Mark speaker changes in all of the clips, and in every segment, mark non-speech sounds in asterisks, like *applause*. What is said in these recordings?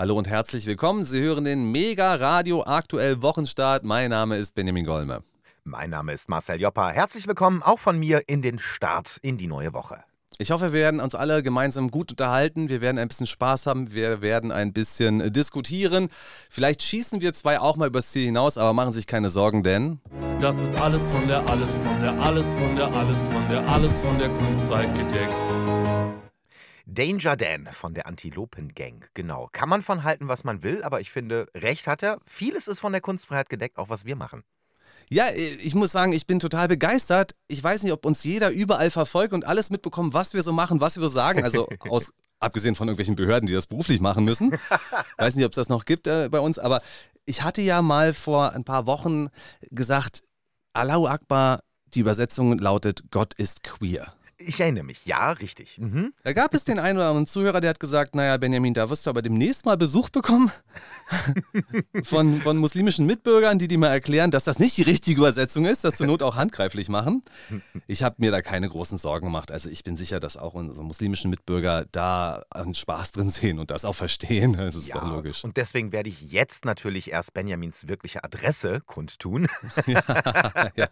Speaker 1: Hallo und herzlich willkommen. Sie hören den Mega Radio Aktuell Wochenstart. Mein Name ist Benjamin Golme.
Speaker 2: Mein Name ist Marcel Joppa. Herzlich willkommen auch von mir in den Start in die neue Woche.
Speaker 1: Ich hoffe, wir werden uns alle gemeinsam gut unterhalten. Wir werden ein bisschen Spaß haben. Wir werden ein bisschen diskutieren. Vielleicht schießen wir zwei auch mal übers Ziel hinaus, aber machen sich keine Sorgen, denn.
Speaker 3: Das ist alles von der, alles von der, alles von der, alles von der, alles von der Kunstfreiheit gedeckt.
Speaker 2: Danger Dan von der Antilopen Gang, genau. Kann man von halten, was man will, aber ich finde, recht hat er. Vieles ist von der Kunstfreiheit gedeckt, auch was wir machen.
Speaker 1: Ja, ich muss sagen, ich bin total begeistert. Ich weiß nicht, ob uns jeder überall verfolgt und alles mitbekommt, was wir so machen, was wir so sagen. Also *laughs* aus, abgesehen von irgendwelchen Behörden, die das beruflich machen müssen. *laughs* weiß nicht, ob es das noch gibt äh, bei uns, aber ich hatte ja mal vor ein paar Wochen gesagt, Allahu Akbar, die Übersetzung lautet Gott ist queer.
Speaker 2: Ich erinnere mich, ja, richtig. Mhm.
Speaker 1: Da gab es den einen oder anderen Zuhörer, der hat gesagt, naja, Benjamin, da wirst du aber demnächst mal Besuch bekommen *laughs* von, von muslimischen Mitbürgern, die dir mal erklären, dass das nicht die richtige Übersetzung ist, dass zur Not auch handgreiflich machen. Ich habe mir da keine großen Sorgen gemacht. Also ich bin sicher, dass auch unsere muslimischen Mitbürger da einen Spaß drin sehen und das auch verstehen. Das ist ja, doch logisch.
Speaker 2: Und deswegen werde ich jetzt natürlich erst Benjamins wirkliche Adresse kundtun. *laughs*
Speaker 1: ja, ja.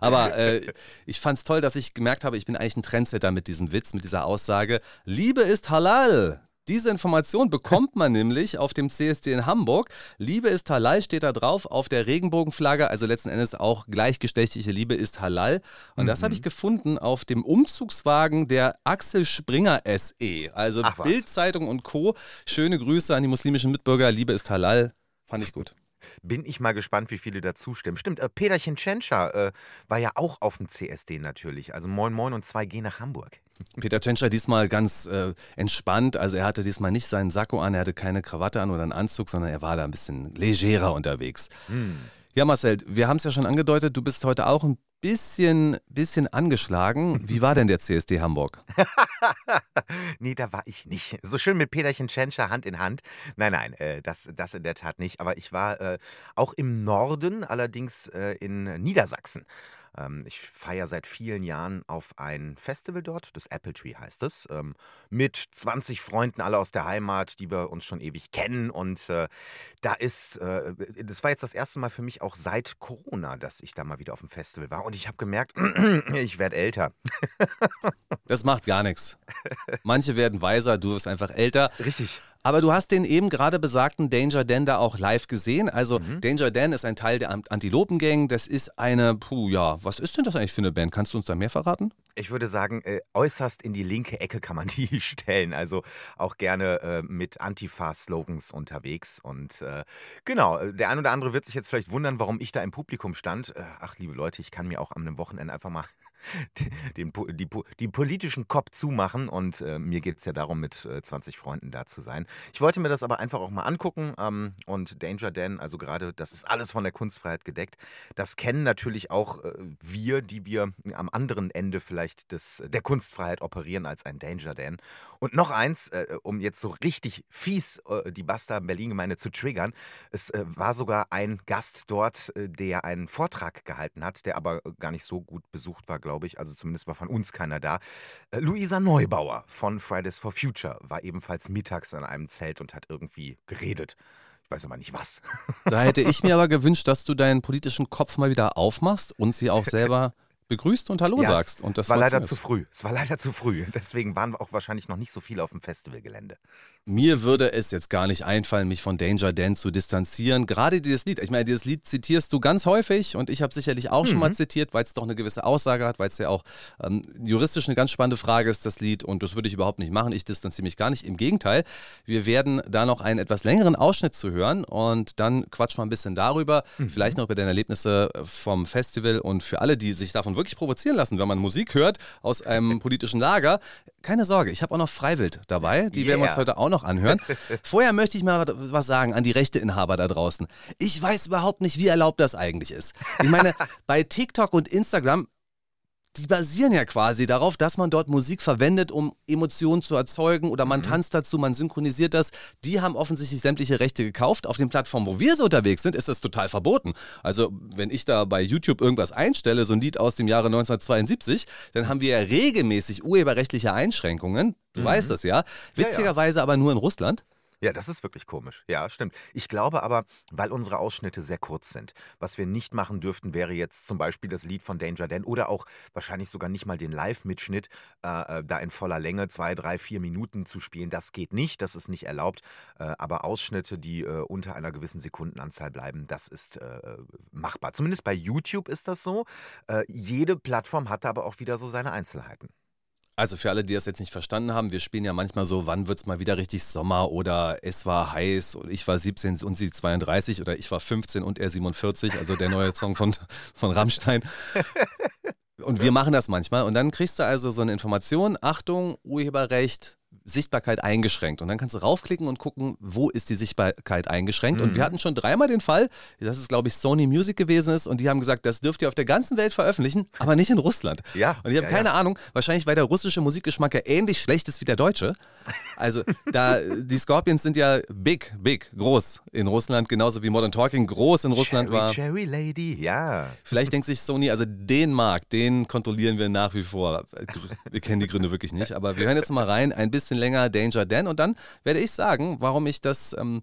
Speaker 1: Aber äh, ich fand es toll, dass ich gemerkt habe, ich bin eigentlich ein Trendsetter mit diesem Witz, mit dieser Aussage. Liebe ist halal. Diese Information bekommt man *laughs* nämlich auf dem CSD in Hamburg. Liebe ist halal steht da drauf auf der Regenbogenflagge, also letzten Endes auch gleichgeschlechtliche Liebe ist halal. Und mhm. das habe ich gefunden auf dem Umzugswagen der Axel Springer SE. Also Bildzeitung und Co. Schöne Grüße an die muslimischen Mitbürger. Liebe ist halal. Fand ich gut.
Speaker 2: Bin ich mal gespannt, wie viele da zustimmen. Stimmt, äh, Peterchen Tschentscher äh, war ja auch auf dem CSD natürlich. Also Moin Moin und 2G nach Hamburg.
Speaker 1: Peter Tschentscher diesmal ganz äh, entspannt. Also er hatte diesmal nicht seinen Sakko an, er hatte keine Krawatte an oder einen Anzug, sondern er war da ein bisschen legerer unterwegs. Hm. Ja, Marcel, wir haben es ja schon angedeutet, du bist heute auch ein bisschen, bisschen angeschlagen. Wie war denn der CSD Hamburg? *laughs*
Speaker 2: nee, da war ich nicht. So schön mit Peterchen Tschentscher Hand in Hand. Nein, nein, äh, das, das in der Tat nicht. Aber ich war äh, auch im Norden, allerdings äh, in Niedersachsen. Ähm, ich feiere seit vielen Jahren auf ein Festival dort, das Apple Tree heißt es, ähm, mit 20 Freunden, alle aus der Heimat, die wir uns schon ewig kennen. Und äh, da ist, äh, das war jetzt das erste Mal für mich auch seit Corona, dass ich da mal wieder auf dem Festival war. Und ich habe gemerkt, *clears throat* ich werde älter.
Speaker 1: das macht gar nichts. Manche werden weiser, du wirst einfach älter.
Speaker 2: Richtig.
Speaker 1: Aber du hast den eben gerade besagten Danger Dan da auch live gesehen. Also mhm. Danger Dan ist ein Teil der Antilopengang. Das ist eine, puh, ja, was ist denn das eigentlich für eine Band? Kannst du uns da mehr verraten?
Speaker 2: Ich würde sagen, äh, äußerst in die linke Ecke kann man *laughs* die stellen. Also auch gerne äh, mit Antifa-Slogans unterwegs. Und äh, genau, äh, der ein oder andere wird sich jetzt vielleicht wundern, warum ich da im Publikum stand. Äh, ach, liebe Leute, ich kann mir auch am Wochenende einfach mal *laughs* den, die, die, politischen Kopf zumachen. Und äh, mir geht es ja darum, mit 20 Freunden da zu sein. Ich wollte mir das aber einfach auch mal angucken. Ähm, und Danger Dan, also gerade, das ist alles von der Kunstfreiheit gedeckt. Das kennen natürlich auch wir, die wir am anderen Ende vielleicht des, der Kunstfreiheit operieren als ein Danger Dan. Und noch eins, äh, um jetzt so richtig fies äh, die Basta Berlin-Gemeinde zu triggern. Es äh, war sogar ein Gast dort, äh, der einen Vortrag gehalten hat, der aber gar nicht so gut besucht war, glaube ich. Also zumindest war von uns keiner da. Äh, Luisa Neubauer von Fridays for Future war ebenfalls mittags an einem Zelt und hat irgendwie geredet. Ich weiß aber nicht was.
Speaker 1: Da hätte ich mir aber gewünscht, dass du deinen politischen Kopf mal wieder aufmachst und sie auch selber *laughs* begrüßt und Hallo ja, sagst. Und
Speaker 2: das es war leider zu früh. Es war leider zu früh. *laughs* Deswegen waren wir auch wahrscheinlich noch nicht so viel auf dem Festivalgelände.
Speaker 1: Mir würde es jetzt gar nicht einfallen, mich von Danger Dan zu distanzieren. Gerade dieses Lied. Ich meine, dieses Lied zitierst du ganz häufig und ich habe sicherlich auch mhm. schon mal mhm. zitiert, weil es doch eine gewisse Aussage hat, weil es ja auch ähm, juristisch eine ganz spannende Frage ist, das Lied. Und das würde ich überhaupt nicht machen. Ich distanziere mich gar nicht. Im Gegenteil, wir werden da noch einen etwas längeren Ausschnitt zu hören und dann quatsch mal ein bisschen darüber. Mhm. Vielleicht noch über deine Erlebnisse vom Festival und für alle, die sich davon wirklich provozieren lassen, wenn man Musik hört aus einem *laughs* politischen Lager. Keine Sorge, ich habe auch noch Freiwild dabei. Die yeah. werden wir uns heute auch noch anhören. *laughs* Vorher möchte ich mal was sagen an die Rechteinhaber da draußen. Ich weiß überhaupt nicht, wie erlaubt das eigentlich ist. Ich meine, *laughs* bei TikTok und Instagram die basieren ja quasi darauf, dass man dort Musik verwendet, um Emotionen zu erzeugen oder man mhm. tanzt dazu, man synchronisiert das. Die haben offensichtlich sämtliche Rechte gekauft. Auf den Plattformen, wo wir so unterwegs sind, ist das total verboten. Also, wenn ich da bei YouTube irgendwas einstelle, so ein Lied aus dem Jahre 1972, dann haben wir ja regelmäßig urheberrechtliche Einschränkungen. Du mhm. weißt das ja. Witzigerweise ja, ja. aber nur in Russland.
Speaker 2: Ja, das ist wirklich komisch. Ja, stimmt. Ich glaube aber, weil unsere Ausschnitte sehr kurz sind. Was wir nicht machen dürften, wäre jetzt zum Beispiel das Lied von Danger Dan oder auch wahrscheinlich sogar nicht mal den Live-Mitschnitt äh, äh, da in voller Länge, zwei, drei, vier Minuten zu spielen. Das geht nicht, das ist nicht erlaubt. Äh, aber Ausschnitte, die äh, unter einer gewissen Sekundenanzahl bleiben, das ist äh, machbar. Zumindest bei YouTube ist das so. Äh, jede Plattform hat aber auch wieder so seine Einzelheiten.
Speaker 1: Also für alle, die das jetzt nicht verstanden haben, wir spielen ja manchmal so, wann wird es mal wieder richtig Sommer oder es war heiß und ich war 17 und sie 32 oder ich war 15 und er 47, also der neue Song von, von Rammstein. *laughs* Und wir machen das manchmal und dann kriegst du also so eine Information, Achtung, Urheberrecht, Sichtbarkeit eingeschränkt. Und dann kannst du raufklicken und gucken, wo ist die Sichtbarkeit eingeschränkt. Mhm. Und wir hatten schon dreimal den Fall, dass es, glaube ich, Sony Music gewesen ist und die haben gesagt, das dürft ihr auf der ganzen Welt veröffentlichen, aber nicht in Russland. *laughs*
Speaker 2: Ja.
Speaker 1: Und ich habe
Speaker 2: ja,
Speaker 1: keine
Speaker 2: ja.
Speaker 1: Ahnung, wahrscheinlich, weil der russische Musikgeschmack ja ähnlich schlecht ist wie der deutsche. Also da, die Scorpions sind ja big, big, groß in Russland, genauso wie Modern Talking groß in Russland
Speaker 2: Cherry,
Speaker 1: war.
Speaker 2: Cherry Lady, ja.
Speaker 1: Vielleicht denkt sich Sony, also den Markt, den kontrollieren wir nach wie vor. Wir kennen die Gründe wirklich nicht, aber wir hören jetzt mal rein, ein bisschen länger Danger Dan und dann werde ich sagen, warum ich das ähm,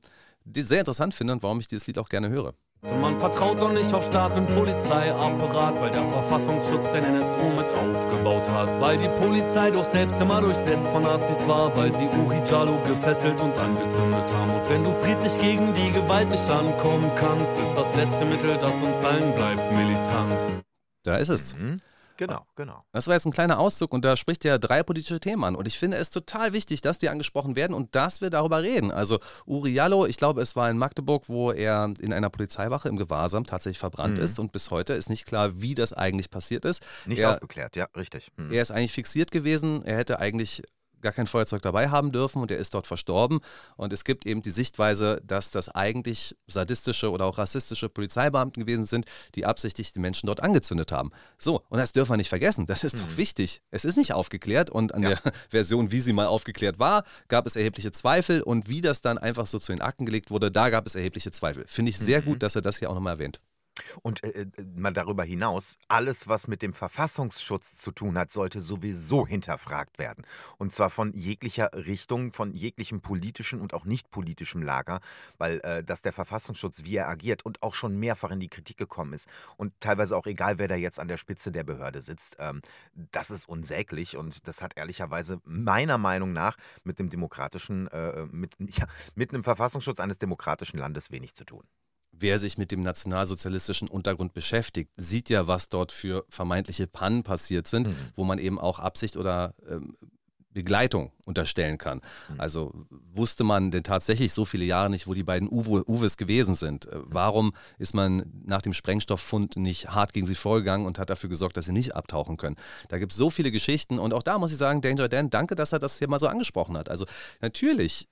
Speaker 1: sehr interessant finde und warum ich dieses Lied auch gerne höre.
Speaker 3: Man vertraut doch nicht auf Staat und Polizeiapparat, weil der Verfassungsschutz den NSU mit aufgebaut hat. Weil die Polizei doch selbst immer durchsetzt von Nazis war, weil sie Uri Jalo gefesselt und angezündet haben. Und wenn du friedlich gegen die Gewalt nicht ankommen kannst, ist das letzte Mittel, das uns allen bleibt, Militanz.
Speaker 1: Da ist es.
Speaker 2: Mhm. Genau, genau.
Speaker 1: Das war jetzt ein kleiner Auszug und da spricht er drei politische Themen an. Und ich finde es total wichtig, dass die angesprochen werden und dass wir darüber reden. Also Uri Jallo, ich glaube, es war in Magdeburg, wo er in einer Polizeiwache im Gewahrsam tatsächlich verbrannt
Speaker 2: Mhm.
Speaker 1: ist und bis heute ist nicht klar, wie das eigentlich passiert ist.
Speaker 2: Nicht
Speaker 1: er,
Speaker 2: aufgeklärt, ja, richtig. Mhm.
Speaker 1: er ist eigentlich fixiert gewesen, er hätte eigentlich gar kein Feuerzeug dabei haben dürfen und er ist dort verstorben. Und es gibt eben die Sichtweise, dass das eigentlich sadistische oder auch rassistische Polizeibeamten gewesen sind, die absichtlich die Menschen dort angezündet haben. So, und das dürfen wir nicht vergessen. Das ist doch wichtig. Es ist nicht aufgeklärt und an
Speaker 2: Ja.
Speaker 1: der *laughs* Version, wie sie mal aufgeklärt war, gab es erhebliche Zweifel und wie das dann einfach so zu den Akten gelegt wurde, da gab es erhebliche Zweifel. Finde ich sehr gut, dass er das hier auch nochmal erwähnt.
Speaker 2: Und äh, äh, mal darüber hinaus, alles, was mit dem Verfassungsschutz zu tun hat, sollte sowieso hinterfragt werden. Und zwar von jeglicher Richtung, von jeglichem politischen und auch nicht politischem Lager, weil äh, dass der Verfassungsschutz, wie er agiert und auch schon mehrfach in die Kritik gekommen ist und teilweise auch egal, wer da jetzt an der Spitze der Behörde sitzt, ähm, das ist unsäglich und das hat ehrlicherweise meiner Meinung nach mit dem demokratischen, äh, mit, *laughs* ja, mit einem Verfassungsschutz eines demokratischen Landes wenig zu tun.
Speaker 1: Wer sich mit dem nationalsozialistischen Untergrund beschäftigt, sieht ja, was dort für vermeintliche Pannen passiert sind,
Speaker 2: Mhm.
Speaker 1: wo man eben auch Absicht oder ähm, Begleitung unterstellen kann.
Speaker 2: Mhm.
Speaker 1: Also wusste man denn tatsächlich so viele Jahre nicht, wo die beiden Uwe, Uwes gewesen sind? Äh, Warum ist man nach dem Sprengstofffund nicht hart gegen sie vorgegangen und hat dafür gesorgt, dass sie nicht abtauchen können? Da gibt es so viele Geschichten und auch da muss ich sagen, Danger Dan, danke, dass er das hier mal so angesprochen hat. Also natürlich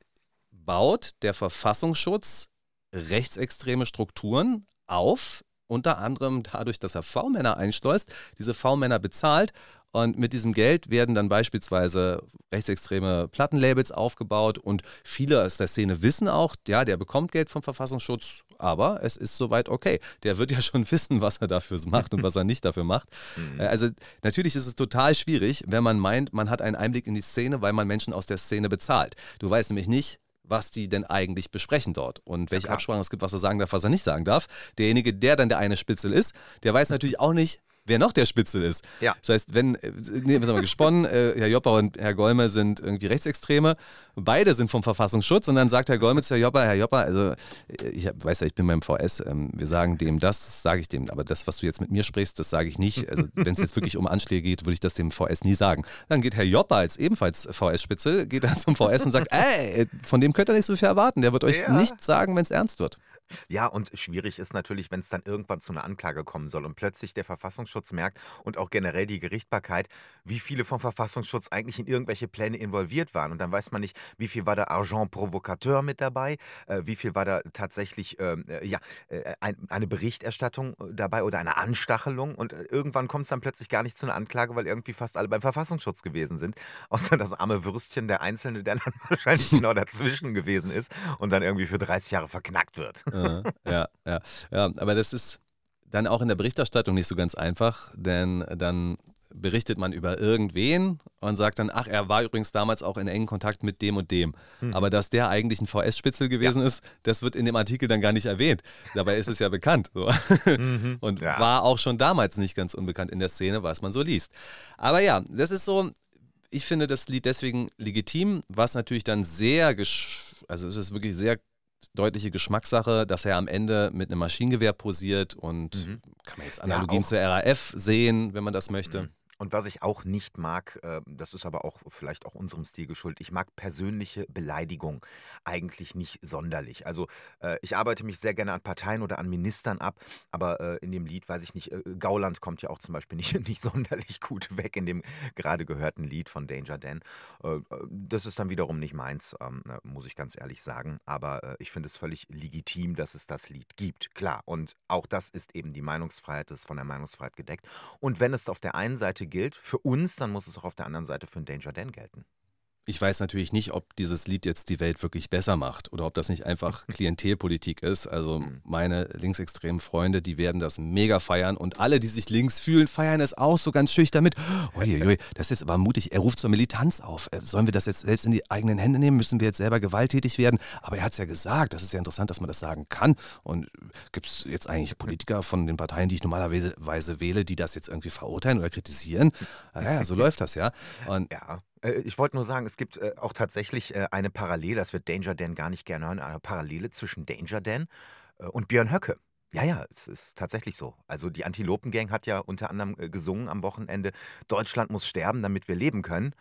Speaker 1: baut der Verfassungsschutz rechtsextreme Strukturen auf, unter anderem dadurch, dass er V-Männer einschleust, diese V-Männer bezahlt und mit diesem Geld werden dann beispielsweise rechtsextreme Plattenlabels aufgebaut und viele aus der Szene wissen auch, ja, der bekommt Geld vom Verfassungsschutz, aber es ist soweit okay. Der wird ja *laughs* schon wissen, was er dafür macht und was er nicht dafür macht.
Speaker 2: Mhm.
Speaker 1: Äh, Also natürlich ist es total schwierig, wenn man meint, man hat einen Einblick in die Szene, weil man Menschen aus der Szene bezahlt. Du weißt nämlich nicht, was die denn eigentlich besprechen dort und welche
Speaker 2: klar.
Speaker 1: Absprachen es gibt, was er sagen darf, was er nicht sagen darf. Derjenige, der dann der eine Spitzel ist, der weiß natürlich auch nicht, wer noch der Spitzel ist.
Speaker 2: Ja.
Speaker 1: Das heißt, wenn, äh, nee, wir haben gesponnen, äh, Herr Joppa und Herr Golme sind irgendwie Rechtsextreme, beide sind vom Verfassungsschutz und dann sagt Herr Golme zu Herr Joppa, Herr Joppa, also äh, ich hab, weiß ja, ich bin beim VS, ähm, wir sagen dem das, sage ich dem, aber das, was du jetzt mit mir sprichst, das sage ich nicht. Also wenn es jetzt wirklich um Anschläge geht, würde ich das dem VS nie sagen. Dann geht Herr Joppa als ebenfalls VS-Spitzel, geht dann zum VS und sagt, ey, von dem könnt ihr nicht so viel erwarten, der wird euch
Speaker 2: Ja.
Speaker 1: nicht sagen, wenn es ernst wird.
Speaker 2: Ja, und schwierig ist natürlich, wenn es dann irgendwann zu einer Anklage kommen soll und plötzlich der Verfassungsschutz merkt und auch generell die Gerichtbarkeit, wie viele vom Verfassungsschutz eigentlich in irgendwelche Pläne involviert waren. Und dann weiß man nicht, wie viel war da Agent Provocateur mit dabei, äh, wie viel war da tatsächlich ähm, äh, ja, äh, ein, eine Berichterstattung äh, dabei oder eine Anstachelung. Und äh, irgendwann kommt es dann plötzlich gar nicht zu einer Anklage, weil irgendwie fast alle beim Verfassungsschutz gewesen sind. *laughs* Außer das arme Würstchen, der Einzelne, der dann *laughs* wahrscheinlich *laughs* genau dazwischen gewesen ist und dann irgendwie für 30 Jahre verknackt wird.
Speaker 1: Ja, ja, ja, aber das ist dann auch in der Berichterstattung nicht so ganz einfach, denn dann berichtet man über irgendwen und sagt dann, ach, er war übrigens damals auch in engen Kontakt mit dem und dem. Mhm. Aber dass der eigentlich ein VS-Spitzel gewesen ja. ist, das wird in dem Artikel dann gar nicht erwähnt. Dabei ist es ja bekannt. So. Mhm. *laughs* Und ja. war auch schon damals nicht ganz unbekannt in der Szene, was man so liest. Aber ja, das ist so, ich finde das Lied deswegen legitim, was natürlich dann sehr, also es ist wirklich sehr deutliche Geschmackssache, dass er am Ende mit einem Maschinengewehr posiert und mhm. kann man jetzt Analogien ja, zur RAF sehen, wenn man das möchte. Mhm.
Speaker 2: Und was ich auch nicht mag, äh, das ist aber auch vielleicht auch unserem Stil geschuldet, ich mag persönliche Beleidigung eigentlich nicht sonderlich. Also äh, ich arbeite mich sehr gerne an Parteien oder an Ministern ab, aber äh, in dem Lied weiß ich nicht, Gauland kommt ja auch zum Beispiel *laughs* nicht, nicht sonderlich gut weg in dem gerade gehörten Lied von Danger Dan. Das ist dann wiederum nicht meins, ähm, muss ich ganz ehrlich sagen. Aber ich finde es völlig legitim, dass es das Lied gibt. Klar, und auch das ist eben die Meinungsfreiheit, das ist von der Meinungsfreiheit gedeckt. Und wenn es auf der einen Seite gilt für uns, dann muss es auch auf der anderen Seite für einen Danger Dan gelten.
Speaker 1: Ich weiß natürlich nicht, ob dieses Lied jetzt die Welt wirklich besser macht oder ob das nicht einfach *laughs* Klientelpolitik ist. Also mhm. meine linksextremen Freunde, die werden das mega feiern und alle, die sich links fühlen, feiern es auch so ganz schüchtern mit. Uiuiui, das ist jetzt aber mutig. Er ruft zur Militanz auf. Äh, sollen wir das jetzt selbst in die eigenen Hände nehmen? Müssen wir jetzt selber gewalttätig werden? Aber er hat es ja gesagt. Das ist ja interessant, dass man das sagen kann. Und gibt es jetzt eigentlich Politiker von den Parteien, die ich normalerweise wähle, die das jetzt irgendwie verurteilen oder kritisieren? *laughs* Naja, so läuft das ja.
Speaker 2: Und ja. Äh, ich wollte nur sagen, es gibt äh, auch tatsächlich äh, eine Parallele, das wird Danger Dan gar nicht gerne hören, eine Parallele zwischen Danger Dan und Björn Höcke. Ja, ja, es ist tatsächlich so. Also die Antilopen-Gang hat ja unter anderem gesungen am Wochenende, Deutschland muss sterben, damit wir leben können.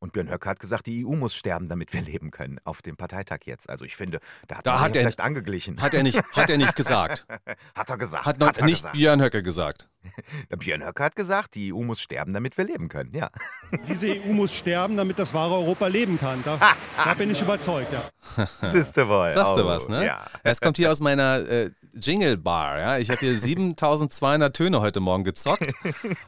Speaker 2: Und Björn Höcke hat gesagt, die EU muss sterben, damit wir leben können, auf dem Parteitag jetzt. Also ich finde, da hat
Speaker 1: da
Speaker 2: er
Speaker 1: hat
Speaker 2: er, vielleicht angeglichen.
Speaker 1: Hat er nicht, hat er nicht gesagt. *laughs*
Speaker 2: hat er gesagt.
Speaker 1: Hat, noch,
Speaker 2: hat
Speaker 1: er nicht gesagt. Björn Höcke gesagt. *laughs*
Speaker 2: Björn Höcke hat gesagt, die EU muss sterben, damit wir leben können, ja. *laughs*
Speaker 4: Diese EU muss sterben, damit das wahre Europa leben kann. Da, *laughs* da bin ich überzeugt, ja.
Speaker 2: Siehste wohl.
Speaker 1: Sagst du oh, was, ne? Ja. Es kommt hier aus meiner äh, Jingle Bar, ja. Ich habe hier 7200 Töne heute Morgen gezockt,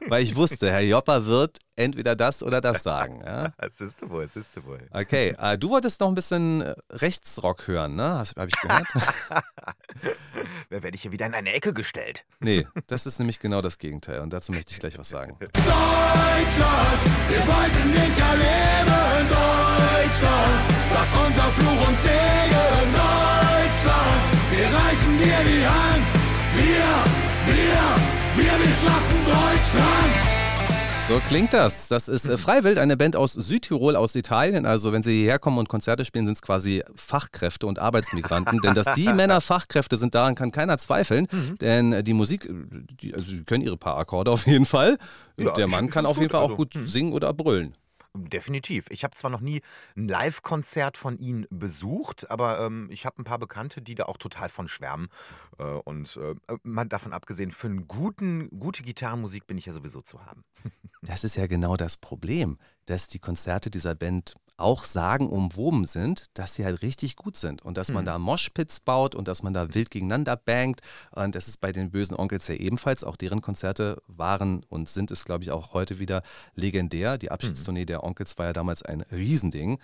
Speaker 1: weil ich wusste, Herr Jopper wird entweder das oder das sagen. Ja?
Speaker 2: Siehst wohl, siehst du wohl.
Speaker 1: Okay, äh, du wolltest noch ein bisschen äh, Rechtsrock hören, ne? Habe ich gehört?
Speaker 2: Wer werde ich hier wieder in eine Ecke gestellt?
Speaker 1: Nee, das ist nämlich genau das Gegenteil und dazu möchte ich gleich was sagen. *laughs*
Speaker 5: Deutschland, wir wollten dich erleben, Deutschland, lass unser Fluch und Segen, Deutschland, wir reichen dir die Hand, wir, wir, wir, wir schaffen Deutschland.
Speaker 1: So klingt das. Das ist äh, Freiwild, eine Band aus Südtirol, aus Italien. Also wenn sie hierher kommen und Konzerte spielen, sind es quasi Fachkräfte und Arbeitsmigranten. denn dass die *laughs* Männer Fachkräfte sind, daran kann keiner zweifeln. Mhm. Denn die Musik, die, also die können ihre paar Akkorde auf jeden Fall. Ja, Der Mann kann auf jeden Fall auch also, gut mhm. singen oder brüllen.
Speaker 2: Definitiv. Ich habe zwar noch nie ein Live-Konzert von ihnen besucht, aber ähm, ich habe ein paar Bekannte, die da auch total von schwärmen. Äh, und äh, mal davon abgesehen, für eine guten, gute Gitarrenmusik bin ich ja sowieso zu haben. *laughs*
Speaker 1: Das ist ja genau das Problem, dass die Konzerte dieser Band auch sagen umwoben sind, dass sie halt richtig gut sind und dass man mhm. da Moshpits baut und dass man da wild gegeneinander bangt. Und das ist bei den bösen Onkels ja ebenfalls. Auch deren Konzerte waren und sind es, glaube ich, auch heute wieder legendär. Die. Abschiedstournee mhm. der Onkels war ja damals ein Riesending.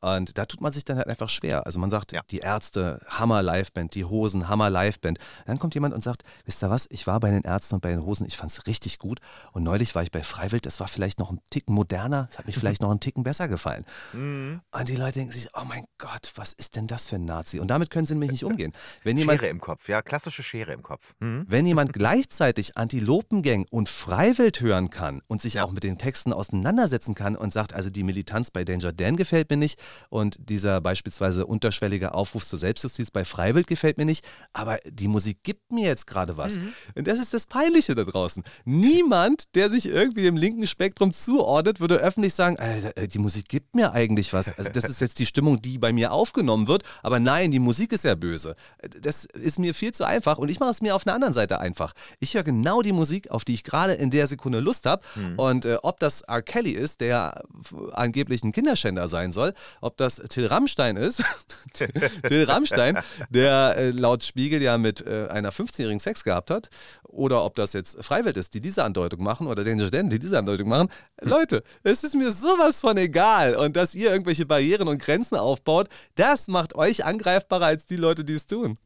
Speaker 1: Und da tut man sich dann halt einfach schwer. Also man sagt, ja. die Ärzte, Hammer Liveband, die Hosen, Hammer Liveband. Dann kommt jemand und sagt, wisst ihr was, ich war bei den Ärzten und bei den Hosen, ich fand es richtig gut. Und neulich war ich bei Freiwild, das war vielleicht noch ein Ticken moderner, das hat mich *laughs* vielleicht noch einen Ticken besser gefallen. Mhm. Und die Leute denken sich, oh mein Gott, was ist denn das für ein Nazi? Und damit können sie nämlich nicht umgehen.
Speaker 2: Wenn *laughs* jemand, Schere im Kopf, ja, klassische Schere im Kopf.
Speaker 1: Mhm. Wenn jemand *laughs* gleichzeitig Antilopengang und Freiwild hören kann und sich ja. auch mit den Texten auseinandersetzen kann und sagt, also die Militanz bei Danger Dan gefällt mir nicht, und dieser beispielsweise unterschwellige Aufruf zur Selbstjustiz bei Freiwild gefällt mir nicht, aber die Musik gibt mir jetzt gerade was. Mhm. Und das ist das Peinliche da draußen. Niemand, der sich irgendwie dem linken Spektrum zuordnet, würde öffentlich sagen, äh, die Musik gibt mir eigentlich was. Also das ist jetzt die Stimmung, die bei mir aufgenommen wird, aber nein, die Musik ist ja böse. Das ist mir viel zu einfach und ich mache es mir auf einer anderen Seite einfach. Ich höre genau die Musik, auf die ich gerade in der Sekunde Lust habe mhm. und äh, ob das R. Kelly ist, der angeblich ein Kinderschänder sein soll, ob das Till Rammstein ist. *laughs* Till Rammstein, der äh, laut Spiegel ja mit äh, einer 15-jährigen Sex gehabt hat. Oder ob das jetzt Freiwild ist, die diese Andeutung machen oder den Studenten, die diese Andeutung machen. Leute, es ist mir sowas von egal. Und dass ihr irgendwelche Barrieren und Grenzen aufbaut, das macht euch angreifbarer als die Leute, die es tun.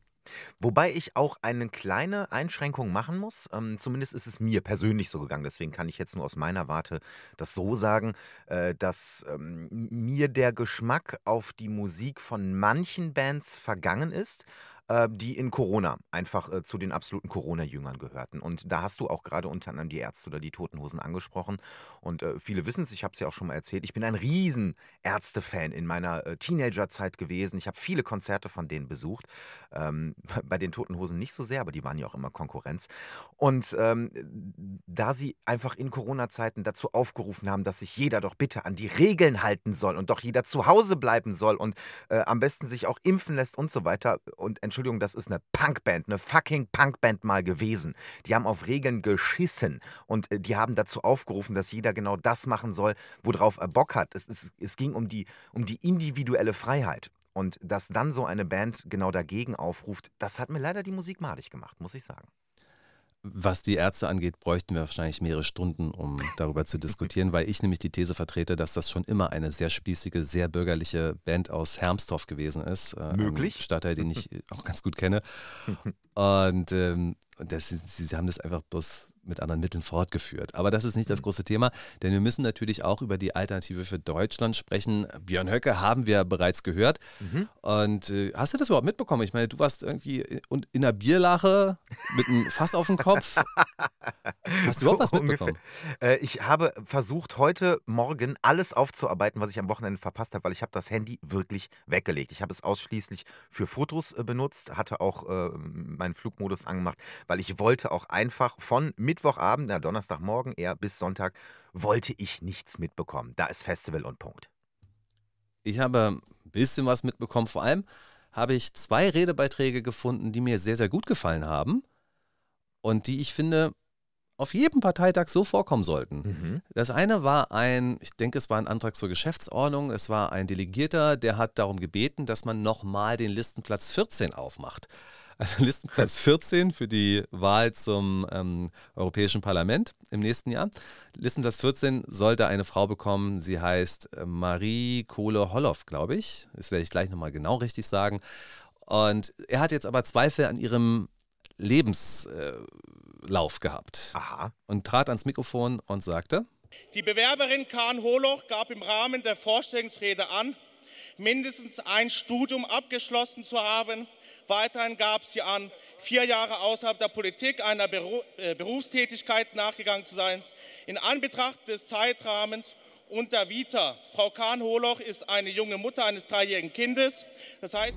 Speaker 2: Wobei ich auch eine kleine Einschränkung machen muss. Ähm, zumindest ist es mir persönlich so gegangen. Deswegen kann ich jetzt nur aus meiner Warte das so sagen, äh, dass ähm, mir der Geschmack auf die Musik von manchen Bands vergangen ist äh, die in Corona einfach äh, zu den absoluten Corona-Jüngern gehörten. Und da hast du auch gerade unter anderem die Ärzte oder die Toten Hosen angesprochen. Und äh, viele wissen es, ich habe es ja auch schon mal erzählt, ich bin ein riesen Ärzte-Fan in meiner äh, Teenager-Zeit gewesen. Ich habe viele Konzerte von denen besucht. Ähm, *laughs* bei den Toten Hosen nicht so sehr, aber die waren ja auch immer Konkurrenz. Und ähm, da sie einfach in Corona-Zeiten dazu aufgerufen haben, dass sich jeder doch bitte an die Regeln halten soll und doch jeder zu Hause bleiben soll und äh, am besten sich auch impfen lässt und so weiter. Und Entschuldigung, das ist eine Punkband, eine fucking Punkband mal gewesen. Die haben auf Regeln geschissen und äh, die haben dazu aufgerufen, dass jeder genau das machen soll, worauf er Bock hat. Es, es, es ging um die, um die individuelle Freiheit. Und dass dann so eine Band genau dagegen aufruft, das hat mir leider die Musik madig gemacht, muss ich sagen.
Speaker 1: Was die Ärzte angeht, bräuchten wir wahrscheinlich mehrere Stunden, um darüber zu diskutieren, weil ich nämlich die These vertrete, dass das schon immer eine sehr spießige, sehr bürgerliche Band aus Hermsdorf gewesen ist.
Speaker 2: Äh, Möglich.
Speaker 1: Stadtteil, den ich *laughs* auch ganz gut kenne. *laughs* Und ähm, das, sie, sie haben das einfach bloß mit anderen Mitteln fortgeführt. Aber das ist nicht das mhm. große Thema, denn wir müssen natürlich auch über die Alternative für Deutschland sprechen. Björn Höcke haben wir bereits gehört. Mhm. Und äh, hast du das überhaupt mitbekommen? Ich meine, du warst irgendwie in, in einer Bierlache mit einem Fass auf dem Kopf. *laughs* Hast du überhaupt was mitbekommen?
Speaker 2: Äh, ich habe versucht, heute Morgen alles aufzuarbeiten, was ich am Wochenende verpasst habe, weil ich habe das Handy wirklich weggelegt. Ich habe es ausschließlich für Fotos äh, benutzt, hatte auch äh, meinen Flugmodus angemacht, weil ich wollte auch einfach von Mittwochabend, na Donnerstagmorgen eher bis Sonntag, wollte ich nichts mitbekommen. Da ist Festival und Punkt.
Speaker 1: Ich habe ein bisschen was mitbekommen. Vor allem habe ich zwei Redebeiträge gefunden, die mir sehr, sehr gut gefallen haben und die ich finde auf jedem Parteitag so vorkommen sollten. Mhm. Das eine war ein, ich denke, es war ein Antrag zur Geschäftsordnung. Es war ein Delegierter, der hat darum gebeten, dass man nochmal den Listenplatz 14 aufmacht. Also *laughs* Listenplatz 14 für die Wahl zum ähm, Europäischen Parlament im nächsten Jahr. Listenplatz 14 sollte eine Frau bekommen, sie heißt äh, Marie Kohle-Holloff, glaube ich. Das werde ich gleich nochmal genau richtig sagen. Und er hat jetzt aber Zweifel an ihrem Lebenslauf gehabt.
Speaker 2: Aha.
Speaker 1: Und trat ans Mikrofon und sagte:
Speaker 6: Die Bewerberin Kahn Holoch gab im Rahmen der Vorstellungsrede an, mindestens ein Studium abgeschlossen zu haben. Weiterhin gab sie an, vier Jahre außerhalb der Politik einer äh, Berufstätigkeit nachgegangen zu sein. In Anbetracht des Zeitrahmens und der Vita, Frau Kahn-Holoch ist eine junge Mutter eines dreijährigen Kindes. Das heißt,